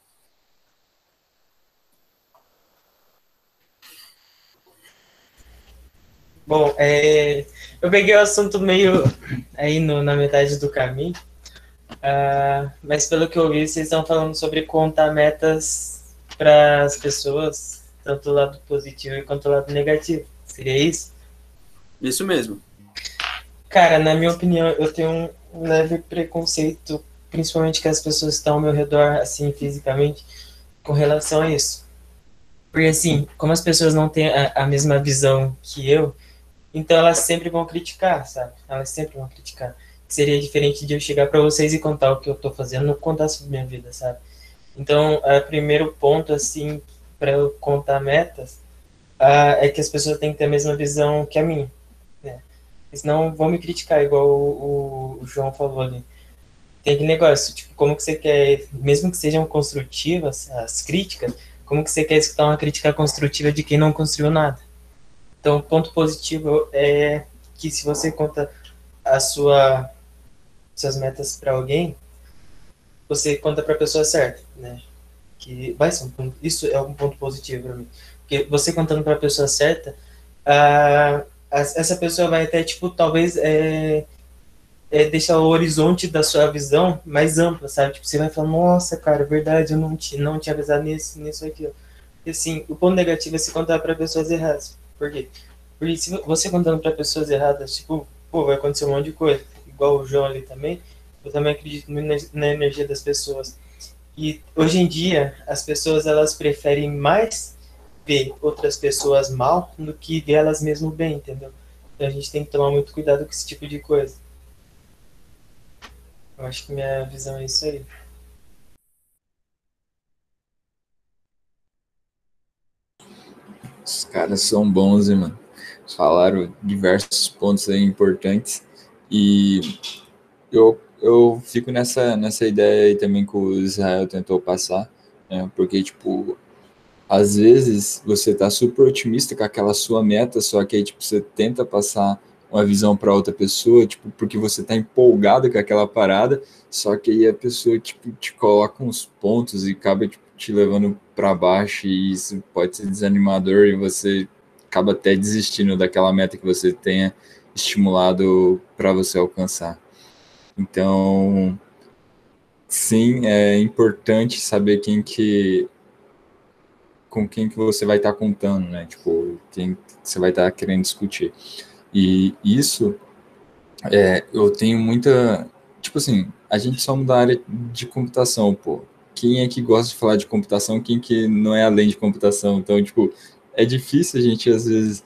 Bom, é, eu peguei o assunto meio aí no, na metade do caminho, uh, mas pelo que eu vi, vocês estão falando sobre contar metas para as pessoas, tanto o lado positivo quanto o lado negativo. Seria isso? Isso mesmo. Cara, na minha opinião, eu tenho um leve preconceito, principalmente que as pessoas estão ao meu redor, assim, fisicamente, com relação a isso. Porque, assim, como as pessoas não têm a, a mesma visão que eu, então elas sempre vão criticar, sabe? Elas sempre vão criticar. Seria diferente de eu chegar para vocês e contar o que eu tô fazendo, não contar sobre minha vida, sabe? Então, o primeiro ponto, assim, para eu contar metas, uh, é que as pessoas têm que ter a mesma visão que a minha. Né? Senão vão me criticar, igual o, o, o João falou ali. Tem aquele negócio, tipo, como que você quer, mesmo que sejam construtivas as críticas, como que você quer escutar uma crítica construtiva de quem não construiu nada? Então, ponto positivo é que se você conta a sua suas metas para alguém, você conta para a pessoa certa, né? Que vai ser um ponto, isso é um ponto positivo para mim, porque você contando para a pessoa certa, essa pessoa vai até tipo talvez é, é, deixar o horizonte da sua visão mais ampla, sabe? Tipo, você vai falar, nossa, cara, é verdade, eu não, te, não tinha avisado nisso, nisso aqui. E assim, o ponto negativo é se contar para pessoas erradas. Por quê? Porque se você contando para pessoas erradas, tipo, pô, vai acontecer um monte de coisa. Igual o João ali também, eu também acredito muito na energia das pessoas. E hoje em dia, as pessoas elas preferem mais ver outras pessoas mal do que ver elas mesmas bem, entendeu? Então a gente tem que tomar muito cuidado com esse tipo de coisa. Eu acho que minha visão é isso aí. Os caras são bons, hein, mano. Falaram diversos pontos aí importantes. E eu, eu fico nessa, nessa ideia aí também que o Israel tentou passar, né? Porque, tipo, às vezes você tá super otimista com aquela sua meta, só que aí, tipo, você tenta passar uma visão para outra pessoa, tipo, porque você tá empolgado com aquela parada, só que aí a pessoa, tipo, te coloca uns pontos e acaba, tipo, te levando para baixo e isso pode ser desanimador e você acaba até desistindo daquela meta que você tenha estimulado para você alcançar. Então, sim, é importante saber quem que com quem que você vai estar tá contando, né? Tipo, quem você vai estar tá querendo discutir. E isso é, eu tenho muita, tipo assim, a gente somos da área de computação, pô quem é que gosta de falar de computação, quem que não é além de computação. Então, tipo, é difícil a gente, às vezes,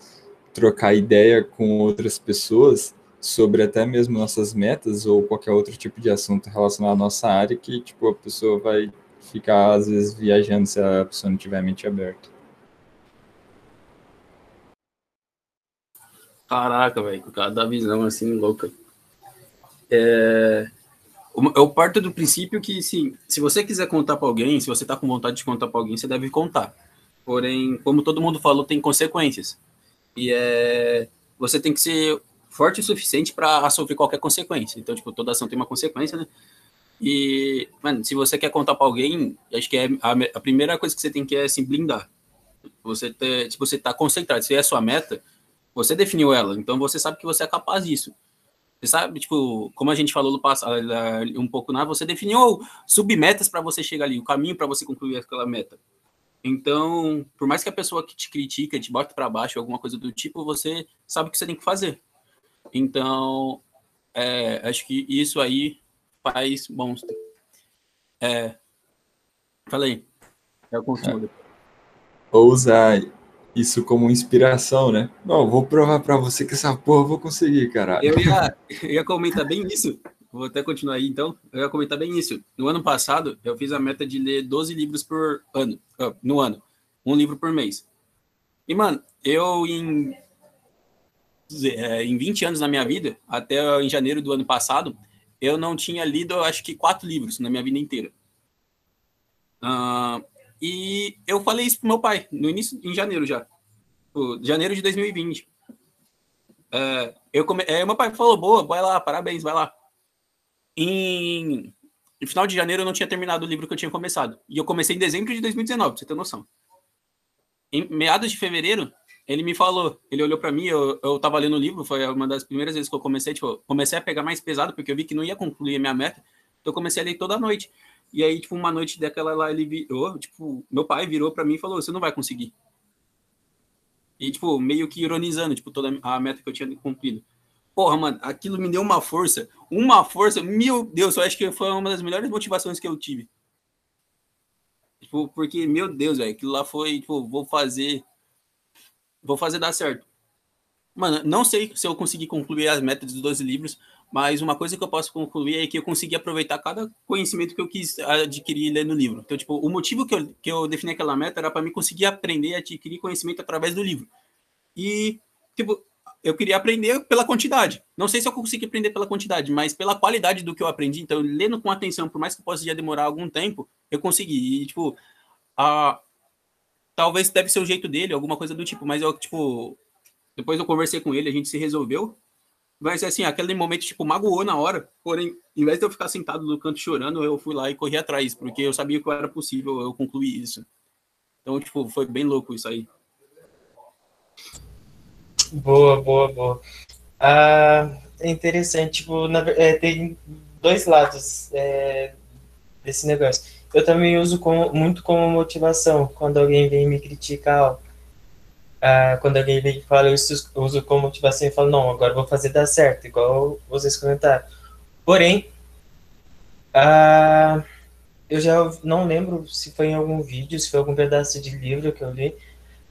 trocar ideia com outras pessoas sobre até mesmo nossas metas ou qualquer outro tipo de assunto relacionado à nossa área que, tipo, a pessoa vai ficar, às vezes, viajando se a pessoa não tiver a mente aberta. Caraca, velho, cada visão assim louca. É, eu parto do princípio que, sim, se você quiser contar para alguém, se você está com vontade de contar para alguém, você deve contar. Porém, como todo mundo falou, tem consequências. E é, você tem que ser forte o suficiente para sofrer qualquer consequência. Então, tipo, toda ação tem uma consequência, né? E, mano, se você quer contar para alguém, acho que é a, a, primeira coisa que você tem que é se blindar. Você ter, se você tá concentrado, se é a sua meta, você definiu ela, então você sabe que você é capaz disso. Você sabe, tipo, como a gente falou no passado, um pouco na, você definiu submetas para você chegar ali, o caminho para você concluir aquela meta. Então, por mais que a pessoa que te critica, te bota para baixo, alguma coisa do tipo, você sabe o que você tem que fazer. Então, é, acho que isso aí faz bons. É, falei. Eu continuo. Ousa isso como inspiração, né? Não, vou provar para você que essa porra eu vou conseguir, caralho. Eu ia, eu ia comentar bem isso. Vou até continuar aí, então. Eu ia comentar bem isso. No ano passado, eu fiz a meta de ler 12 livros por ano, no ano. Um livro por mês. E, mano, eu em, é, em 20 anos na minha vida, até em janeiro do ano passado, eu não tinha lido, acho que, quatro livros na minha vida inteira. Uh, e eu falei isso pro meu pai, no início, em janeiro já. Janeiro de 2020. É, eu come... é, meu pai falou, boa, vai lá, parabéns, vai lá. Em... No final de janeiro eu não tinha terminado o livro que eu tinha começado. E eu comecei em dezembro de 2019, pra você ter noção. Em meados de fevereiro, ele me falou, ele olhou para mim, eu, eu tava lendo o livro, foi uma das primeiras vezes que eu comecei, tipo, comecei a pegar mais pesado, porque eu vi que não ia concluir a minha meta. Então eu comecei a ler toda noite. E aí, tipo, uma noite daquela lá, ele virou, tipo, meu pai virou para mim e falou: Você não vai conseguir. E, tipo, meio que ironizando, tipo, toda a meta que eu tinha cumprido. Porra, mano, aquilo me deu uma força, uma força, meu Deus, eu acho que foi uma das melhores motivações que eu tive. Tipo, porque, meu Deus, velho, aquilo lá foi, tipo, vou fazer, vou fazer dar certo. Mano, não sei se eu consegui concluir as metas dos 12 livros, mas uma coisa que eu posso concluir é que eu consegui aproveitar cada conhecimento que eu quis adquirir lendo o livro. Então, tipo, o motivo que eu, que eu defini aquela meta era para mim conseguir aprender e adquirir conhecimento através do livro. E, tipo, eu queria aprender pela quantidade. Não sei se eu consegui aprender pela quantidade, mas pela qualidade do que eu aprendi. Então, lendo com atenção, por mais que possa já demorar algum tempo, eu consegui. E, tipo, a... talvez deve ser o jeito dele, alguma coisa do tipo, mas eu, tipo, depois eu conversei com ele, a gente se resolveu. Mas assim, aquele momento, tipo, magoou na hora. Porém, em vez de eu ficar sentado no canto chorando, eu fui lá e corri atrás, porque eu sabia que era possível eu concluir isso. Então, tipo, foi bem louco isso aí. Boa, boa, boa. Ah, é interessante, tipo, na, é, tem dois lados é, desse negócio. Eu também uso como, muito como motivação quando alguém vem me criticar ah, quando alguém vem e fala, eu uso como motivação e falo, não, agora vou fazer dar certo, igual vocês comentaram. Porém, Ah, eu já não lembro se foi em algum vídeo, se foi algum pedaço de livro que eu li,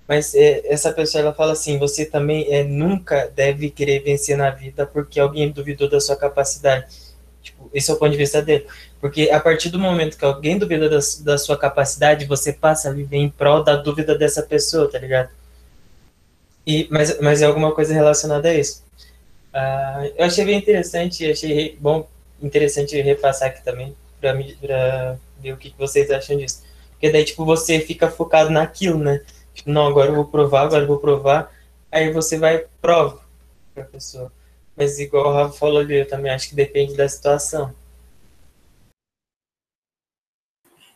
mas é, essa pessoa ela fala assim: você também é, nunca deve querer vencer na vida porque alguém duvidou da sua capacidade. Tipo, esse é o ponto de vista dele. Porque a partir do momento que alguém duvida da, da sua capacidade, você passa a viver em prol da dúvida dessa pessoa, tá ligado? E, mas, mas é alguma coisa relacionada a isso. Uh, eu achei bem interessante, achei bom, interessante repassar aqui também, para ver o que, que vocês acham disso. Porque daí, tipo, você fica focado naquilo, né? Tipo, não, agora eu vou provar, agora eu vou provar. Aí você vai prova pra pessoa. Mas igual o Rafa falou ali, eu também acho que depende da situação.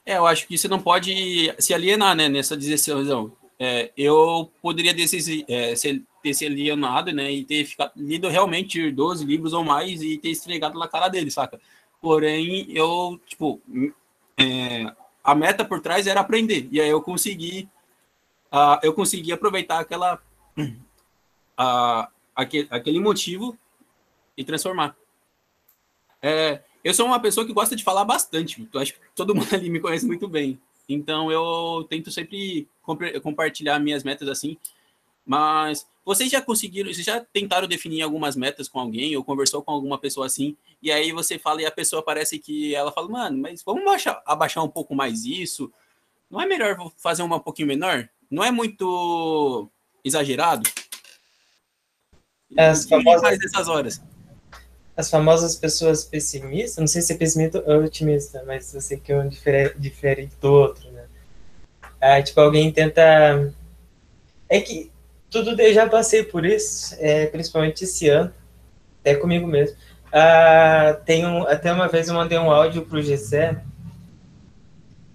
É, eu acho que você não pode se alienar, né, nessa decisão. É, eu poderia desses, é, ter se alienado, né, e ter ficado, lido realmente 12 livros ou mais e ter esfregado na cara dele, saca? Porém, eu, tipo, é, a meta por trás era aprender. E aí eu consegui, uh, eu consegui aproveitar aquela, uh, aquele, aquele motivo e transformar. É, eu sou uma pessoa que gosta de falar bastante. Eu acho que todo mundo ali me conhece muito bem. Então eu tento sempre compartilhar minhas metas assim. Mas vocês já conseguiram, vocês já tentaram definir algumas metas com alguém ou conversou com alguma pessoa assim, e aí você fala e a pessoa parece que ela fala, mano, mas vamos baixar, abaixar um pouco mais isso? Não é melhor fazer uma um pouquinho menor? Não é muito exagerado? As famosas, faz nessas horas? As famosas pessoas pessimistas, não sei se é pessimista ou otimista, mas eu sei que um difere, difere do outro, né? Ah, tipo, alguém tenta... É que tudo eu já passei por isso, é, principalmente esse ano, até comigo mesmo. Ah, tem um, até uma vez eu mandei um áudio pro Gessé,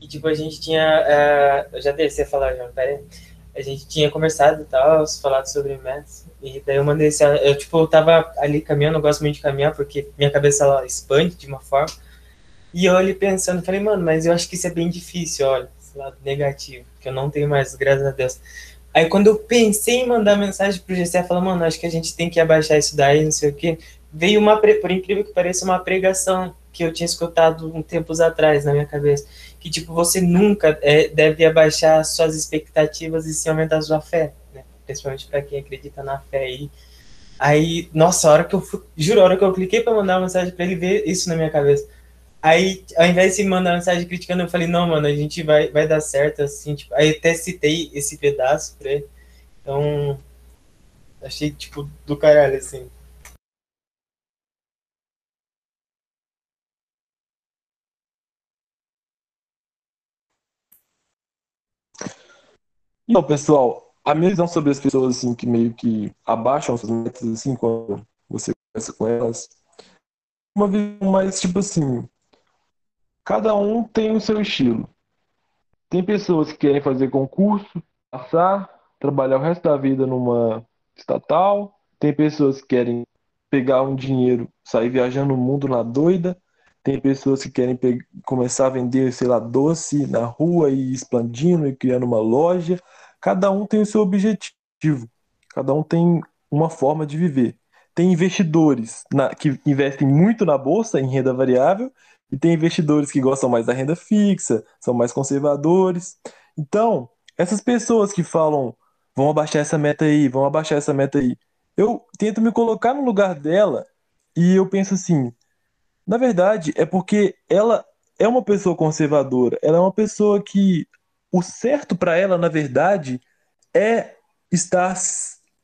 e tipo, a gente tinha. Ah, eu já a falar, João, peraí. A gente tinha conversado e tal, falado sobre metas. E daí eu mandei esse Eu, tipo, eu tava ali caminhando, eu gosto muito de caminhar, porque minha cabeça ela expande de uma forma. E eu ali pensando, falei, mano, mas eu acho que isso é bem difícil, olha, esse lado negativo, que eu não tenho mais, graças a Deus. Aí quando eu pensei em mandar mensagem pro GC, falou, mano, acho que a gente tem que abaixar isso daí, não sei o quê. Veio uma, por incrível que pareça, uma pregação que eu tinha escutado um tempos atrás na minha cabeça. Que, tipo, você nunca é, deve abaixar suas expectativas e se aumentar sua fé? Principalmente para quem acredita na fé aí. Aí, nossa, a hora que eu juro, a hora que eu cliquei para mandar uma mensagem para ele ver isso na minha cabeça. Aí, ao invés de mandar mensagem criticando, eu falei, não, mano, a gente vai, vai dar certo, assim, tipo, aí até citei esse pedaço pra ele. Então, achei, tipo, do caralho, assim. Não, pessoal, a minha visão sobre as pessoas, assim, que meio que abaixam suas metas, assim, quando você conversa com elas, uma visão mais, tipo assim, Cada um tem o seu estilo. Tem pessoas que querem fazer concurso, passar, trabalhar o resto da vida numa estatal. Tem pessoas que querem pegar um dinheiro, sair viajando o mundo na doida. Tem pessoas que querem começar a vender, sei lá, doce na rua e expandindo e criando uma loja. Cada um tem o seu objetivo. Cada um tem uma forma de viver. Tem investidores na, que investem muito na bolsa, em renda variável, e tem investidores que gostam mais da renda fixa, são mais conservadores. Então, essas pessoas que falam, vão abaixar essa meta aí, vão abaixar essa meta aí, eu tento me colocar no lugar dela e eu penso assim, na verdade, é porque ela é uma pessoa conservadora, ela é uma pessoa que o certo para ela, na verdade, é estar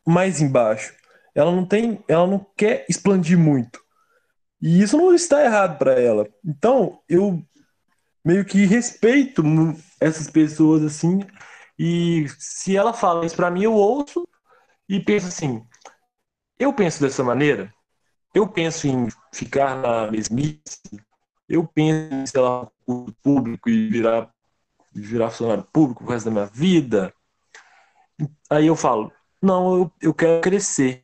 mais embaixo. Ela não tem, ela não quer expandir muito. E isso não está errado para ela. Então, eu meio que respeito essas pessoas assim. E se ela fala isso para mim, eu ouço e penso assim: eu penso dessa maneira, eu penso em ficar na mesmice, eu penso em, sei lá, o público e virar, virar funcionário público o resto da minha vida. Aí eu falo: não, eu, eu quero crescer.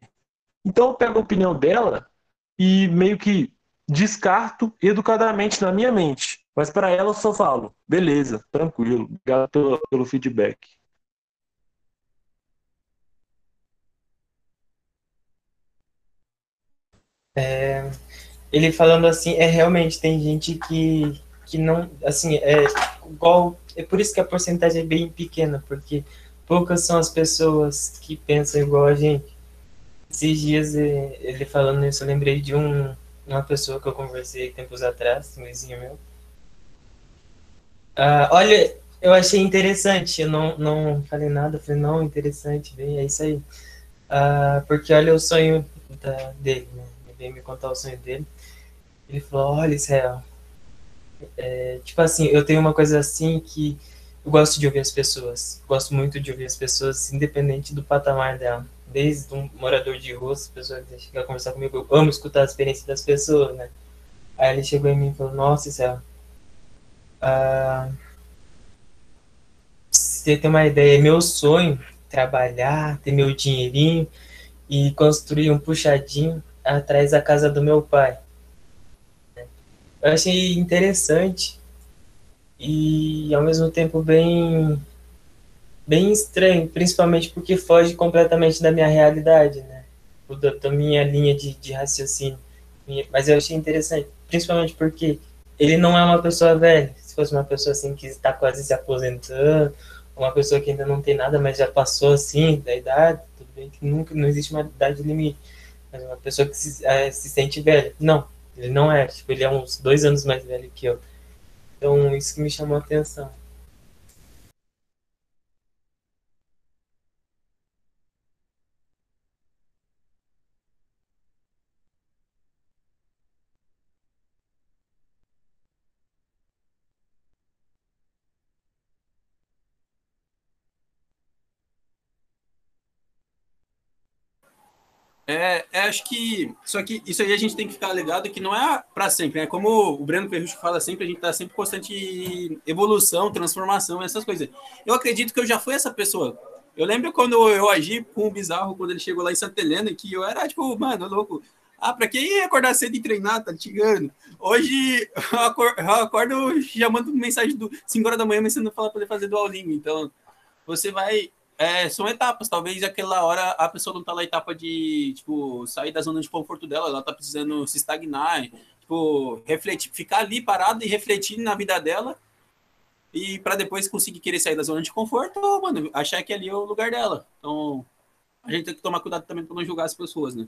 Então eu pego a opinião dela e meio que descarto educadamente na minha mente. Mas para ela eu só falo, beleza, tranquilo, obrigado pelo, pelo feedback. É, ele falando assim, é realmente, tem gente que, que não, assim, é igual, é por isso que a porcentagem é bem pequena, porque poucas são as pessoas que pensam igual a gente. Esses dias, é, ele falando isso, eu lembrei de um, uma pessoa que eu conversei tempos atrás, um vizinho meu. Ah, olha, eu achei interessante, eu não, não falei nada, falei, não, interessante, bem, é isso aí. Ah, porque olha o sonho da, dele, né? Ele veio me contar o sonho dele. Ele falou, olha, Israel, é, tipo assim, eu tenho uma coisa assim que eu gosto de ouvir as pessoas. Gosto muito de ouvir as pessoas, independente do patamar dela. Desde um morador de rua, as pessoas chegam a conversar comigo, eu amo escutar a experiência das pessoas, né? Aí ele chegou em mim e falou, nossa, Israel, ah, você tem uma ideia, é meu sonho trabalhar, ter meu dinheirinho e construir um puxadinho atrás da casa do meu pai. Eu achei interessante e ao mesmo tempo bem bem estranho, principalmente porque foge completamente da minha realidade, né? Da, da minha linha de, de raciocínio. Mas eu achei interessante, principalmente porque ele não é uma pessoa velha. Se fosse uma pessoa assim que está quase se aposentando, uma pessoa que ainda não tem nada, mas já passou assim da idade, tudo bem que nunca não existe uma idade limite. Mas uma pessoa que se, é, se sente velha. Não, ele não é. Tipo, ele é uns dois anos mais velho que eu. Então, isso que me chamou a atenção. É, é, acho que só que isso aí a gente tem que ficar ligado que não é para sempre, né? Como o Breno Perrucho fala sempre, a gente está sempre em constante evolução, transformação, essas coisas. Eu acredito que eu já fui essa pessoa. Eu lembro quando eu agi com o Bizarro, quando ele chegou lá em Santa Helena, que eu era tipo, mano, louco. Ah, pra quem ia acordar cedo e treinar, tá tigando. Hoje eu acordo, eu acordo chamando mensagem do 5 horas da manhã, mas você não fala pra poder fazer do aulinho. Então, você vai é, são etapas. Talvez aquela hora a pessoa não tá na etapa de, tipo, sair da zona de conforto dela, ela tá precisando se estagnar, tipo, refletir, ficar ali parada e refletir na vida dela. E para depois conseguir querer sair da zona de conforto, mano, achar que ali é o lugar dela. Então, a gente tem que tomar cuidado também para não julgar as pessoas, né?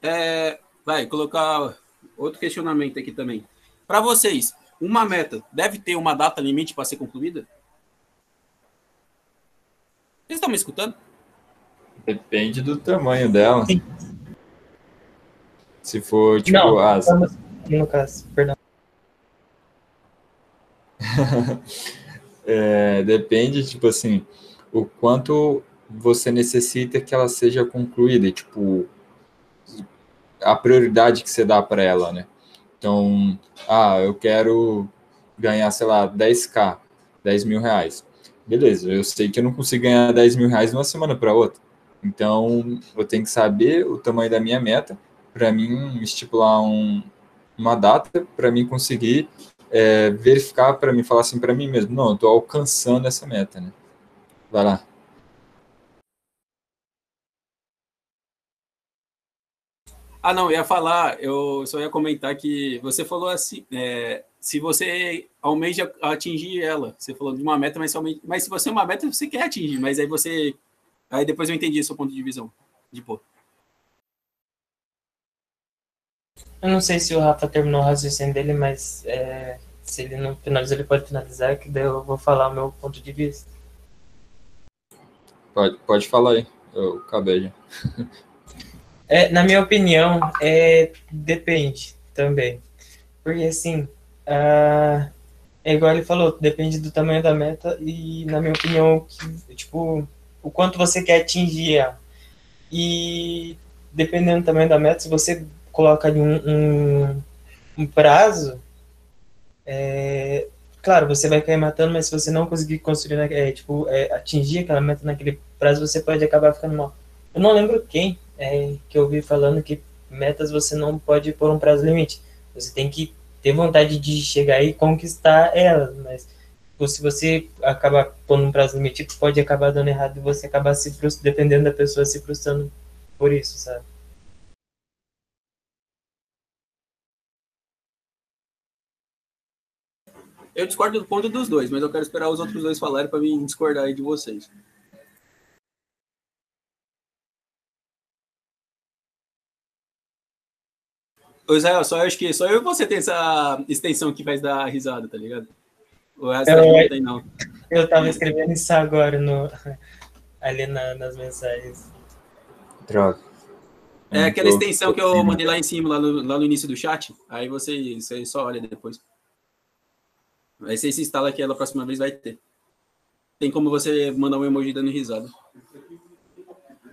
É, vai colocar outro questionamento aqui também. Para vocês, uma meta deve ter uma data limite para ser concluída? Vocês estão me escutando? Depende do tamanho dela. Sim. Se for, tipo, Não, as... no caso, perdão. é, depende, tipo assim, o quanto você necessita que ela seja concluída, tipo, a prioridade que você dá para ela, né? Então, ah, eu quero ganhar, sei lá, 10k, 10 mil reais. Beleza, eu sei que eu não consigo ganhar 10 mil reais de uma semana para outra. Então, eu tenho que saber o tamanho da minha meta para mim estipular um, uma data para mim conseguir é, verificar para mim falar assim para mim mesmo, não, eu estou alcançando essa meta, né? Vai lá. Ah, não, ia falar, eu só ia comentar que você falou assim, é, se você almeja atingir ela, você falou de uma meta, mas, somente, mas se você é uma meta, você quer atingir, mas aí você, aí depois eu entendi o seu ponto de visão, de pô. Eu não sei se o Rafa terminou o raciocínio dele, mas é, se ele não finalizar, ele pode finalizar, que daí eu vou falar o meu ponto de vista. Pode, pode falar aí, eu acabei já. É, na minha opinião, é, depende também. Porque, assim, uh, é igual ele falou, depende do tamanho da meta e, na minha opinião, que, tipo, o quanto você quer atingir ela. E, dependendo do tamanho da meta, se você coloca ali um, um, um prazo, é, claro, você vai cair matando, mas se você não conseguir construir, é, tipo, é, atingir aquela meta naquele prazo, você pode acabar ficando mal. Eu não lembro quem, é, que eu vi falando que metas você não pode pôr um prazo limite. Você tem que ter vontade de chegar e conquistar elas, mas tipo, se você acabar pondo um prazo limite, pode acabar dando errado e você acabar se frustrando, dependendo da pessoa, se frustrando por isso, sabe? Eu discordo do ponto dos dois, mas eu quero esperar os outros dois falarem para mim discordar aí de vocês. Israel, só eu acho que só eu e você tem essa extensão que faz dar risada, tá ligado? O resto Eu- não tem, não. Eu tava escrevendo isso agora no, ali na- nas mensagens. Droga. É aquela tô- extensão que eu mandei lá em cima, lá no, lá no início do chat. Aí você, você só olha depois. Aí você se instala que ela a próxima vez vai ter. Tem como você mandar um emoji dando risada.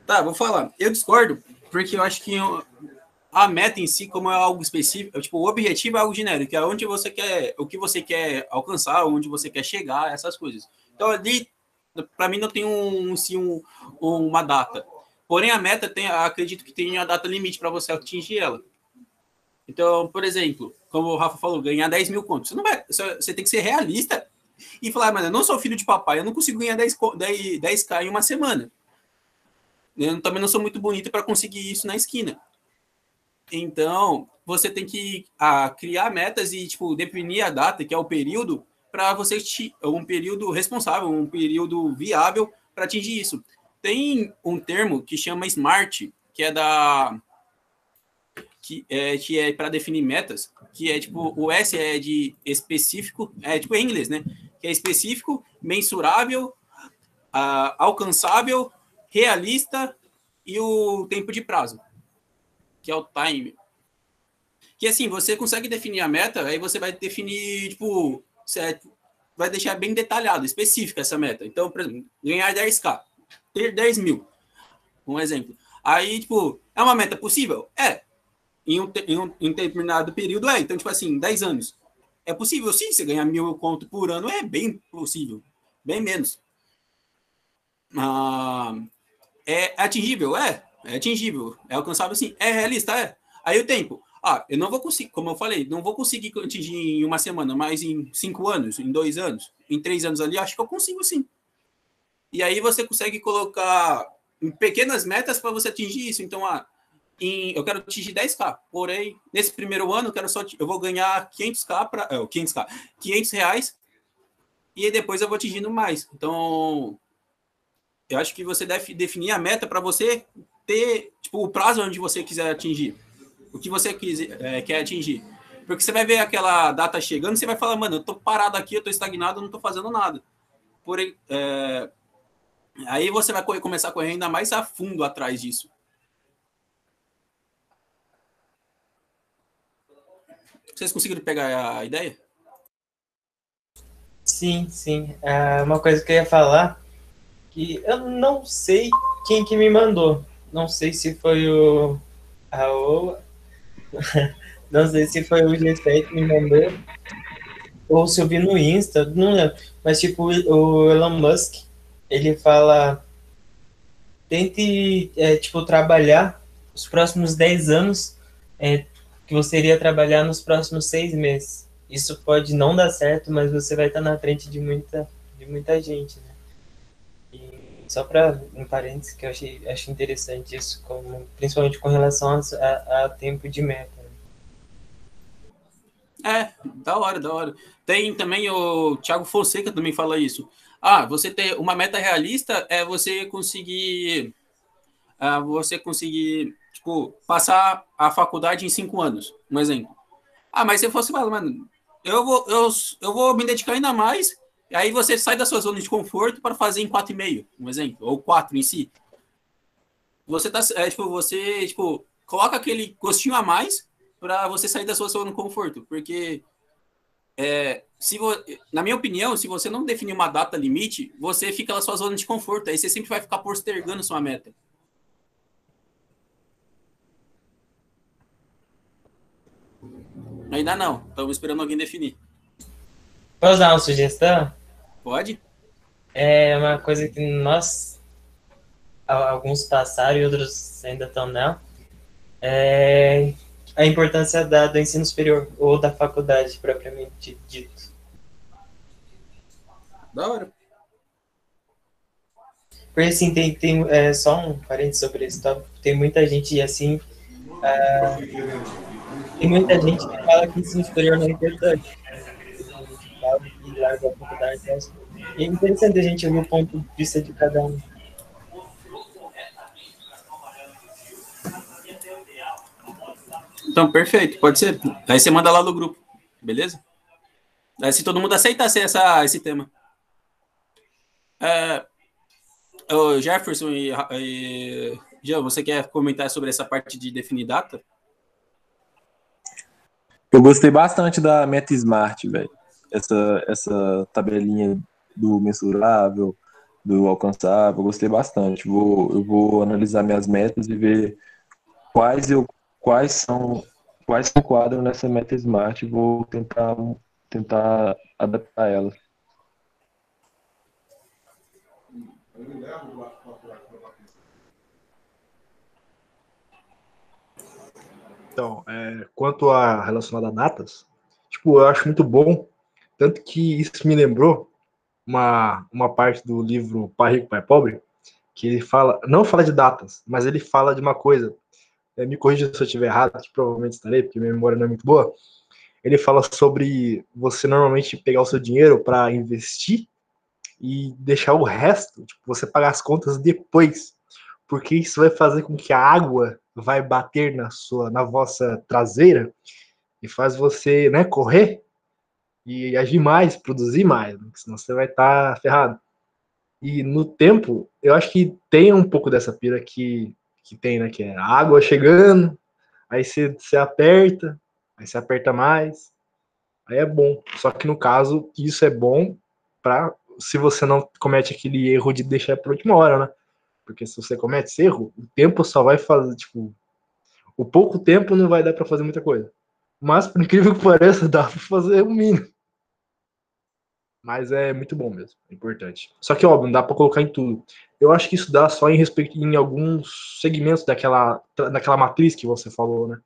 Tá, vou falar. Eu discordo, porque eu acho que a meta em si, como é algo específico, tipo, o objetivo é algo genérico, é onde você quer, o que você quer alcançar, onde você quer chegar, essas coisas. Então ali, para mim não tem um, sim, um, uma data. Porém, a meta tem, acredito que tem a data limite para você atingir ela. Então, por exemplo, como o Rafa falou, ganhar 10 mil contos. Você, não vai, você tem que ser realista e falar, mas eu não sou filho de papai, eu não consigo ganhar 10, co- 10, 10k em uma semana. Eu também não sou muito bonito para conseguir isso na esquina. Então, você tem que ah, criar metas e tipo definir a data, que é o período, para você um período responsável, um período viável para atingir isso. Tem um termo que chama SMART, que é da que é, que é para definir metas, que é tipo o S é de específico, é tipo em inglês, né? Que é específico, mensurável, ah, alcançável, realista e o tempo de prazo, que é o time. Que assim, você consegue definir a meta, aí você vai definir, tipo, certo, vai deixar bem detalhado, específica essa meta. Então, por exemplo, ganhar 10k, ter 10 mil, um exemplo. Aí, tipo, é uma meta possível? É. Em um, em um, em um determinado período, é. Então, tipo assim, 10 anos. É possível, sim, você ganhar mil conto por ano, é bem possível. Bem menos. Ah, é atingível? É. É atingível. É alcançável, sim. É realista? É. Aí o tempo. Ah, eu não vou conseguir, como eu falei, não vou conseguir atingir em uma semana, mas em cinco anos, em dois anos, em três anos ali, acho que eu consigo sim. E aí você consegue colocar pequenas metas para você atingir isso. Então, ah, em, eu quero atingir 10k, porém, nesse primeiro ano eu quero só eu vou ganhar 500k para 500k, 500 reais e depois eu vou atingindo mais. Então, eu acho que você deve definir a meta para você ter tipo o prazo onde você quiser atingir, o que você quiser, é, quer atingir. Porque você vai ver aquela data chegando, você vai falar, mano, eu tô parado aqui, eu tô estagnado, eu não tô fazendo nada. Porém, é, aí você vai começar a correr ainda mais a fundo atrás disso. Vocês conseguiram pegar a ideia? Sim, sim. Ah, uma coisa que eu ia falar, que eu não sei quem que me mandou. Não sei se foi o Raul, não sei se foi o G7 que me mandou, ou se eu vi no Insta, não lembro. Mas tipo, o Elon Musk, ele fala, tente, é, tipo, trabalhar os próximos 10 anos, é, que você iria trabalhar nos próximos seis meses. Isso pode não dar certo, mas você vai estar na frente de muita, de muita gente, né? Só para um parênteses que eu achei, acho interessante isso, como, principalmente com relação a, a, tempo de meta. né? É, da hora, da hora. Tem também o Thiago Fonseca também fala isso. Ah, você ter uma meta realista é você conseguir ah, você conseguir tipo passar a faculdade em cinco anos, um exemplo. Ah, mas se fosse falar, mano, eu vou eu, eu vou me dedicar ainda mais. Aí você sai da sua zona de conforto para fazer em quatro e meio, um exemplo, ou quatro em si. Você tá, é, tipo, você tipo coloca aquele gostinho a mais para você sair da sua zona de conforto, porque é, se vo, na minha opinião, se você não definir uma data limite, você fica na sua zona de conforto, aí você sempre vai ficar postergando sua meta. Ainda não, estamos esperando alguém definir. Posso dar uma sugestão? Pode? É uma coisa que nós, alguns passaram e outros ainda estão nela, é a importância da, do ensino superior ou da faculdade propriamente dito. Da hora. Porque assim, tem, tem é, só um parênteses sobre esse tópico. Tem muita gente assim. ah, tem muita gente que fala que ensino superior não é importante. Larga a faculdade. mas- E é interessante a gente ouvir o ponto de vista de cada um. Então, perfeito, pode ser. Aí você manda lá no grupo, beleza? Aí se todo mundo aceitar ser essa, esse tema. É, o Jefferson e, e Jean, você quer comentar sobre essa parte de definir data? Eu gostei bastante da Meta Smart, velho. Essa, essa tabelinha do mensurável, do alcançável, gostei bastante. Vou, eu vou analisar minhas metas e ver quais eu quais são quais se enquadram nessa Meta Smart e vou tentar tentar adaptar ela. Então, é, quanto a relacionado a datas, tipo, eu acho muito bom, tanto que isso me lembrou uma, uma parte do livro Pai Rico, Pai Pobre, que ele fala, não fala de datas, mas ele fala de uma coisa, é, me corrija se eu estiver errado, que provavelmente estarei, porque minha memória não é muito boa, ele fala sobre você normalmente pegar o seu dinheiro para investir e deixar o resto, tipo, você pagar as contas depois, porque isso vai fazer com que a água vai bater na sua, na vossa traseira e faz você, né, correr e agir mais, produzir mais, né? senão você vai estar tá ferrado. E no tempo, eu acho que tem um pouco dessa pira que, que tem, né, que é água chegando, aí você, você aperta, aí você aperta mais, aí é bom. Só que no caso, isso é bom para se você não comete aquele erro de deixar para última hora, né? Porque se você comete esse erro, o tempo só vai fazer, tipo, o pouco tempo não vai dar para fazer muita coisa. Mas, por incrível que pareça, dá para fazer o mínimo. Mas é muito bom mesmo, é importante. Só que, óbvio, não dá para colocar em tudo. Eu acho que isso dá só em respeito em alguns segmentos daquela, daquela matriz que você falou, né?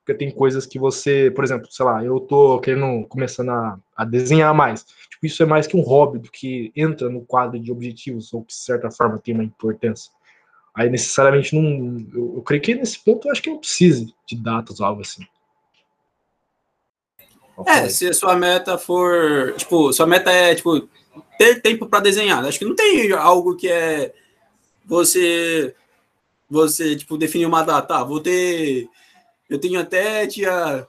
Porque tem coisas que você, por exemplo, sei lá, eu tô querendo, começando a, a desenhar mais. Tipo, isso é mais que um hobby do que entra no quadro de objetivos, ou que, de certa forma, tem uma importância. Aí, necessariamente, não. Eu, eu creio que nesse ponto eu acho que não precise de datas ou algo assim. É, se a sua meta for. Tipo, sua meta é, tipo, ter tempo para desenhar. Acho que não tem algo que é você. Você, tipo, definir uma data. Ah, vou ter. Eu tenho até dia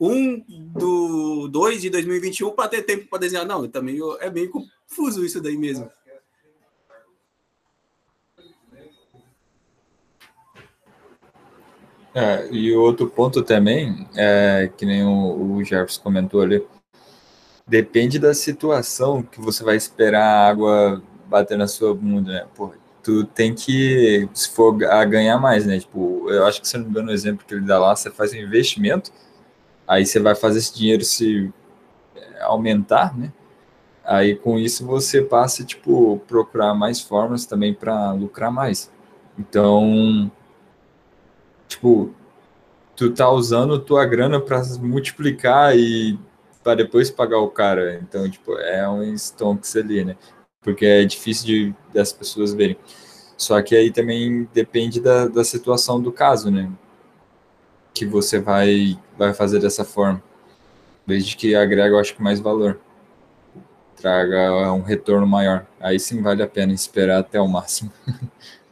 1 do 2 de 2021 para ter tempo para desenhar. Não, também é meio confuso isso daí mesmo. É, e outro ponto também, é, que nem o, o comentou ali, depende da situação que você vai esperar a água bater na sua bunda, né? Pô, tu tem que, se for a ganhar mais, né? Tipo, eu acho que, se não me engano, o exemplo que ele dá lá, você faz um investimento, aí você vai fazer esse dinheiro se aumentar, né? Aí com isso você passa, tipo, procurar mais formas também para lucrar mais. Então, tipo, tu tá usando tua grana para multiplicar e para depois pagar o cara. Então, tipo, é um stonks ali, né? Porque é difícil de das pessoas verem. Só que aí também depende da, da situação do caso, né? Que você vai, vai fazer dessa forma. Desde que agrega, eu acho que mais valor. Traga um retorno maior. Aí sim vale a pena esperar até o máximo.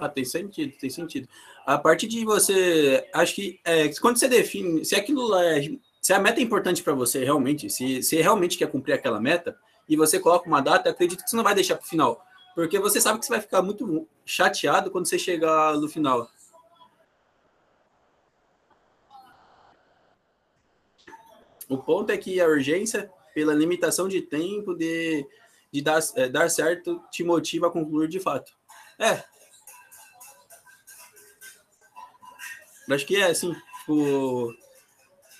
Ah, tem sentido, tem sentido. A parte de você, acho que é, quando você define, se aquilo é, se a meta é importante para você realmente, se você realmente quer cumprir aquela meta e você coloca uma data, acredito que você não vai deixar para o final, porque você sabe que você vai ficar muito chateado quando você chegar no final. O ponto é que a urgência, pela limitação de tempo de, de dar, é, dar certo, te motiva a concluir de fato. É, Acho que é assim. Tipo...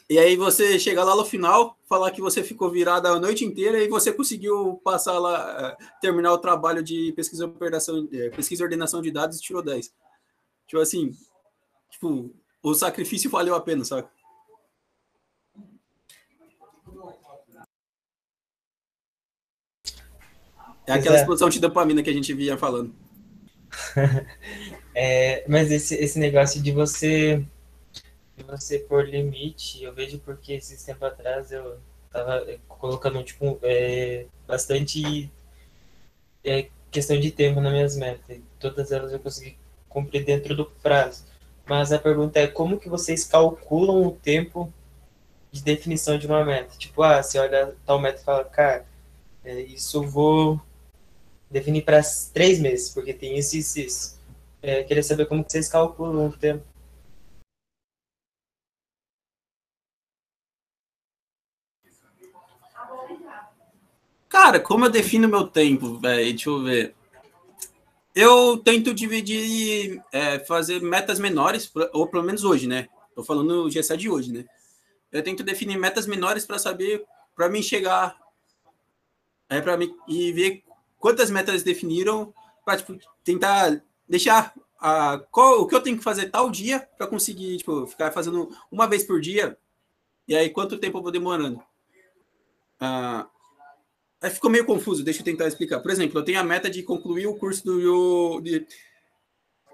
E aí você chegar lá no final, falar que você ficou virado a noite inteira e você conseguiu passar lá, terminar o trabalho de pesquisa, operação, pesquisa e ordenação de dados e tirou 10. Tipo assim, tipo, o sacrifício valeu a pena, sabe? É aquela Exato. explosão de dopamina que a gente via falando. É, mas esse, esse negócio de você de você pôr limite, eu vejo porque esses tempos atrás eu tava colocando tipo é, bastante é, questão de tempo nas minhas metas. Todas elas eu consegui cumprir dentro do prazo. Mas a pergunta é como que vocês calculam o tempo de definição de uma meta? Tipo, ah, você olha tal meta e fala, cara, é, isso eu vou definir para três meses, porque tem isso e isso, isso. É, queria saber como que vocês calculam o tempo. Cara, como eu defino meu tempo, velho? Deixa eu ver. Eu tento dividir, é, fazer metas menores, ou pelo menos hoje, né? Tô falando o GSA de hoje, né? Eu tento definir metas menores para saber, para mim chegar, é para mim e ver quantas metas definiram, para tipo, tentar deixar a, qual, o que eu tenho que fazer tal dia para conseguir tipo, ficar fazendo uma vez por dia. E aí, quanto tempo eu vou demorando? Ah, aí ficou meio confuso, deixa eu tentar explicar. Por exemplo, eu tenho a meta de concluir o curso do de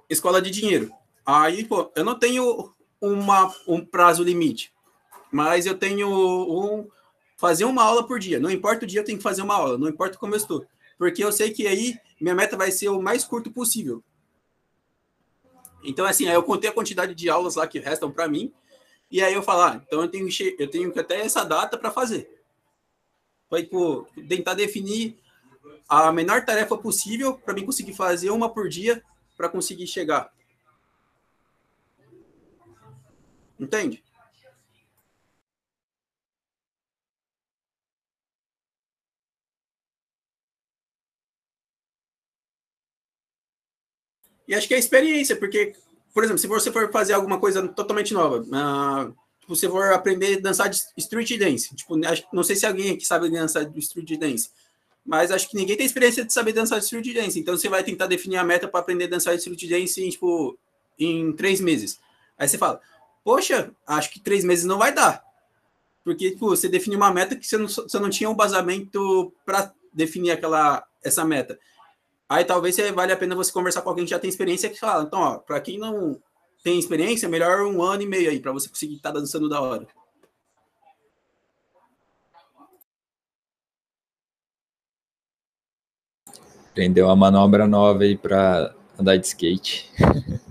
escola de dinheiro. Aí, pô, eu não tenho uma, um prazo limite, mas eu tenho um fazer uma aula por dia. Não importa o dia, eu tenho que fazer uma aula, não importa como eu estou. Porque eu sei que aí minha meta vai ser o mais curto possível. Então, assim, aí eu contei a quantidade de aulas lá que restam para mim, e aí eu falar, ah, então eu tenho, eu tenho até essa data para fazer. Foi tipo, tentar definir a menor tarefa possível para mim conseguir fazer uma por dia para conseguir chegar. Entende? E acho que é experiência, porque, por exemplo, se você for fazer alguma coisa totalmente nova, uh, você for aprender a dançar de street dance, tipo, não sei se alguém aqui sabe dançar de street dance, mas acho que ninguém tem experiência de saber dançar de street dance, então você vai tentar definir a meta para aprender a dançar de street dance em, tipo, em três meses. Aí você fala, poxa, acho que três meses não vai dar, porque tipo, você definiu uma meta que você não, você não tinha um basamento para definir aquela essa meta. Aí talvez vale a pena você conversar com alguém que já tem experiência que fala, então, ó, para quem não tem experiência, melhor um ano e meio aí para você conseguir estar tá dançando da hora. Aprendeu uma manobra nova aí para andar de skate.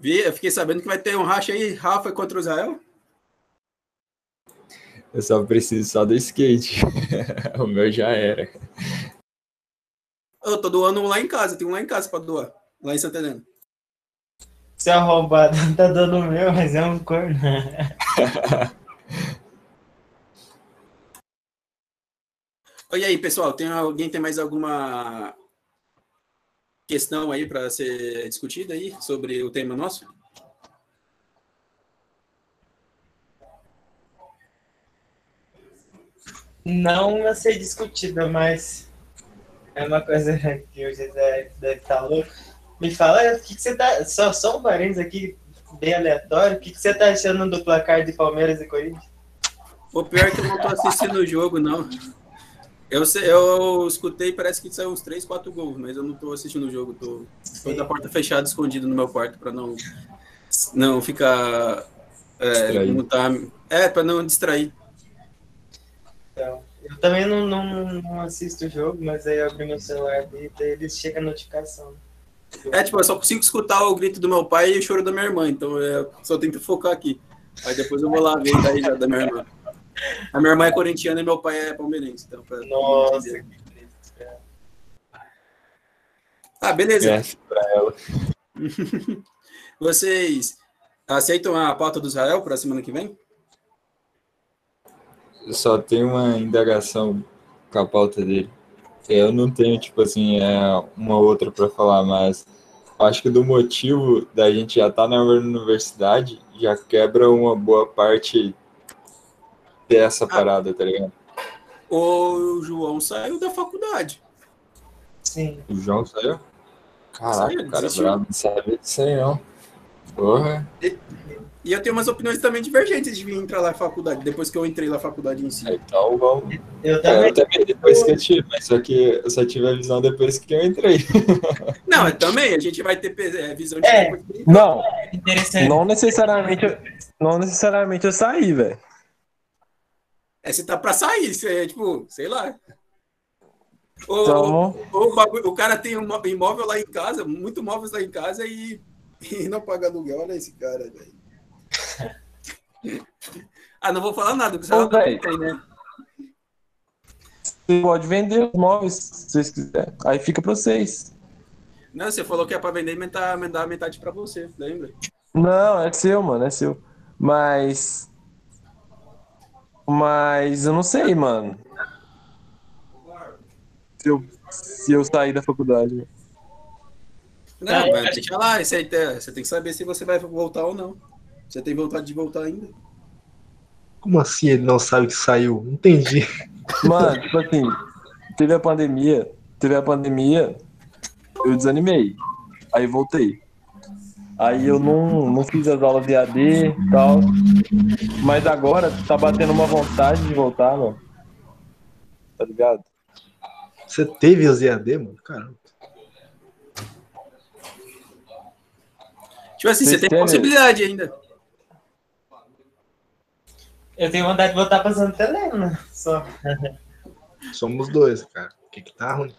Vi, eu fiquei sabendo que vai ter um racha aí, Rafa contra o Israel. Eu só preciso só do skate. o meu já era. Eu tô doando um lá em casa, tem um lá em casa para doar, lá em Santa Helena. Você é roubado, tá dando o meu, mas é um corno. e aí, pessoal, tem alguém tem mais alguma questão aí para ser discutida aí sobre o tema nosso? Não a ser discutida, mas é uma coisa que o José deve estar louco. Me fala, o que, que você tá. Só, só um parênteses aqui, bem aleatório. O que, que você tá achando do placar de Palmeiras e Corinthians? O pior é que eu não tô assistindo o jogo, não. Eu, eu escutei, parece que saiu uns 3, 4 gols, mas eu não tô assistindo o jogo. Tô, tô da porta fechada, escondido no meu quarto, para não, não ficar. É, não tá, é para não distrair. Eu também não, não, não assisto o jogo, mas aí eu abri meu celular e daí eles chega a notificação. É, tipo, eu só consigo escutar o grito do meu pai e o choro da minha irmã, então eu só tento focar aqui. Aí depois eu vou lá ver daí já da minha irmã. A minha irmã é corintiana e meu pai é palmeirense. Então, pra... Nossa, que triste, cara. Ah, beleza. É, pra ela. Vocês aceitam a pauta do Israel para a semana que vem? Eu só tenho uma indagação com a pauta dele. Eu não tenho, tipo assim, é, uma outra para falar, mas acho que do motivo da gente já estar tá na universidade já quebra uma boa parte dessa ah, parada, tá ligado? O João saiu da faculdade. Sim. O João saiu? Caraca, Saiu, o cara é desistiu. brabo, não sabia disso aí não. Porra. E eu tenho umas opiniões também divergentes de vir entrar lá na faculdade, depois que eu entrei na faculdade em si. Aí tá o vamos. Eu É, também. eu também, depois que eu tive, mas só que eu só tive a visão depois que eu entrei. Não, é também, a gente vai ter é, visão de É. Não, Interessante. não necessariamente, não necessariamente eu saí, velho. É, você tá pra sair, você é tipo, sei lá. Ou, Então, ou o, bagulho- o cara tem um imóvel lá em casa, muito móveis lá em casa e, e não paga aluguel. Olha esse cara, velho. ah, não vou falar nada, porque você não velho. tem, né? você pode vender os móveis se vocês quiserem. Aí fica pra vocês. Não, você falou que é pra vender e mandar, mandar metade pra você, lembra? Não, é seu, mano, é seu. Mas. Mas eu não sei, mano. Se eu, se eu sair da faculdade. Não, mas deixa lá, você tem que saber se você vai voltar ou não. Você tem vontade de voltar ainda? Como assim ele não sabe que saiu? Não entendi. Mano, tipo assim, teve a pandemia, teve a pandemia, eu desanimei. Aí voltei. Aí eu não, não fiz as aulas de AD e tal. Mas agora tá batendo uma vontade de voltar, mano. Tá ligado? Você teve os EAD, mano? Caramba. Tipo assim, você Vocês tem têm- possibilidade ainda. Eu tenho vontade de voltar pra Santa Helena. Só. Somos dois, cara. O que que tá ruim?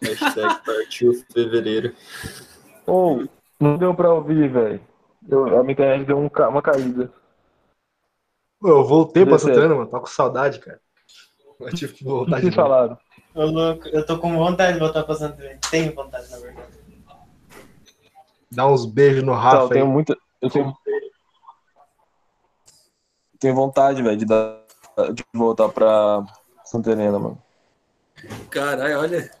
Hashtag partiu fevereiro. Ou, não deu pra ouvir, velho. A minha internet deu um uma caída. Eu voltei pra Dezessete. Santana, mano. Tô com saudade, cara. Eu tive que voltar de novo. falaram? Ô, louco, eu tô com vontade de voltar pra Santa Helena. Tenho vontade, na verdade. Dar uns beijos no Tá, eu Rafa aí. tenho muita. Eu tenho. Tenho vontade, velho, de, dar, de voltar pra Santa Helena, mano. Caralho, olha.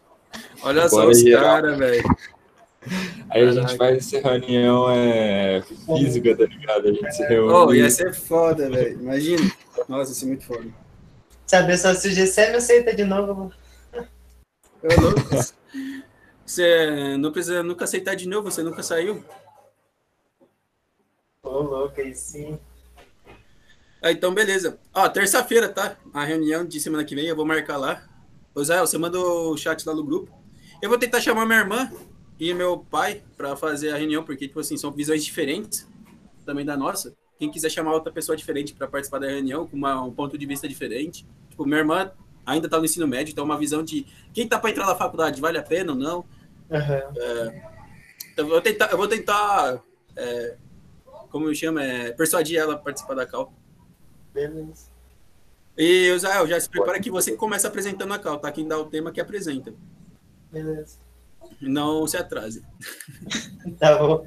Olha só os caras, velho. Aí a gente faz essa reunião é, física, tá ligado? A gente se reúne. Oh, ia ser foda, velho. Imagina. Nossa, ia ser muito foda. Saber só se o GC me aceita de novo. mano. Eu louco. Você não precisa nunca aceitar de novo, você nunca saiu. Ô, louco, aí sim. Ah, então, beleza. Ó, terça-feira, tá? A reunião de semana que vem, eu vou marcar lá. Ô, Zé, você manda o chat lá no grupo. Eu vou tentar chamar minha irmã e meu pai pra fazer a reunião, porque, tipo assim, são visões diferentes também da nossa. Quem quiser chamar outra pessoa diferente pra participar da reunião, com uma- um ponto de vista diferente. Tipo, minha irmã ainda tá no ensino médio, então uma visão de quem tá pra entrar na faculdade, vale a pena ou não? Aham. Então, eu vou tentar, eu vou tentar é, como chama, é, persuadir ela a participar da cal. Beleza. E, Israel, já se prepara que você começa apresentando a cal, tá? Quem dá o tema que apresenta. Beleza. Não se atrase. Tá bom.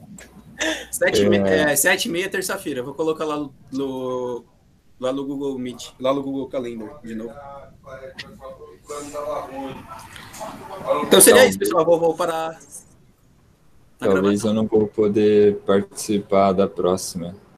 Sete, e É. me- é, sete e meia, terça-feira. Vou colocar lá no, lá no Google Meet, lá no Google Calendar, de novo. Então seria isso, pessoal. Vou, vou parar. Talvez gravação. eu não vou poder participar da próxima.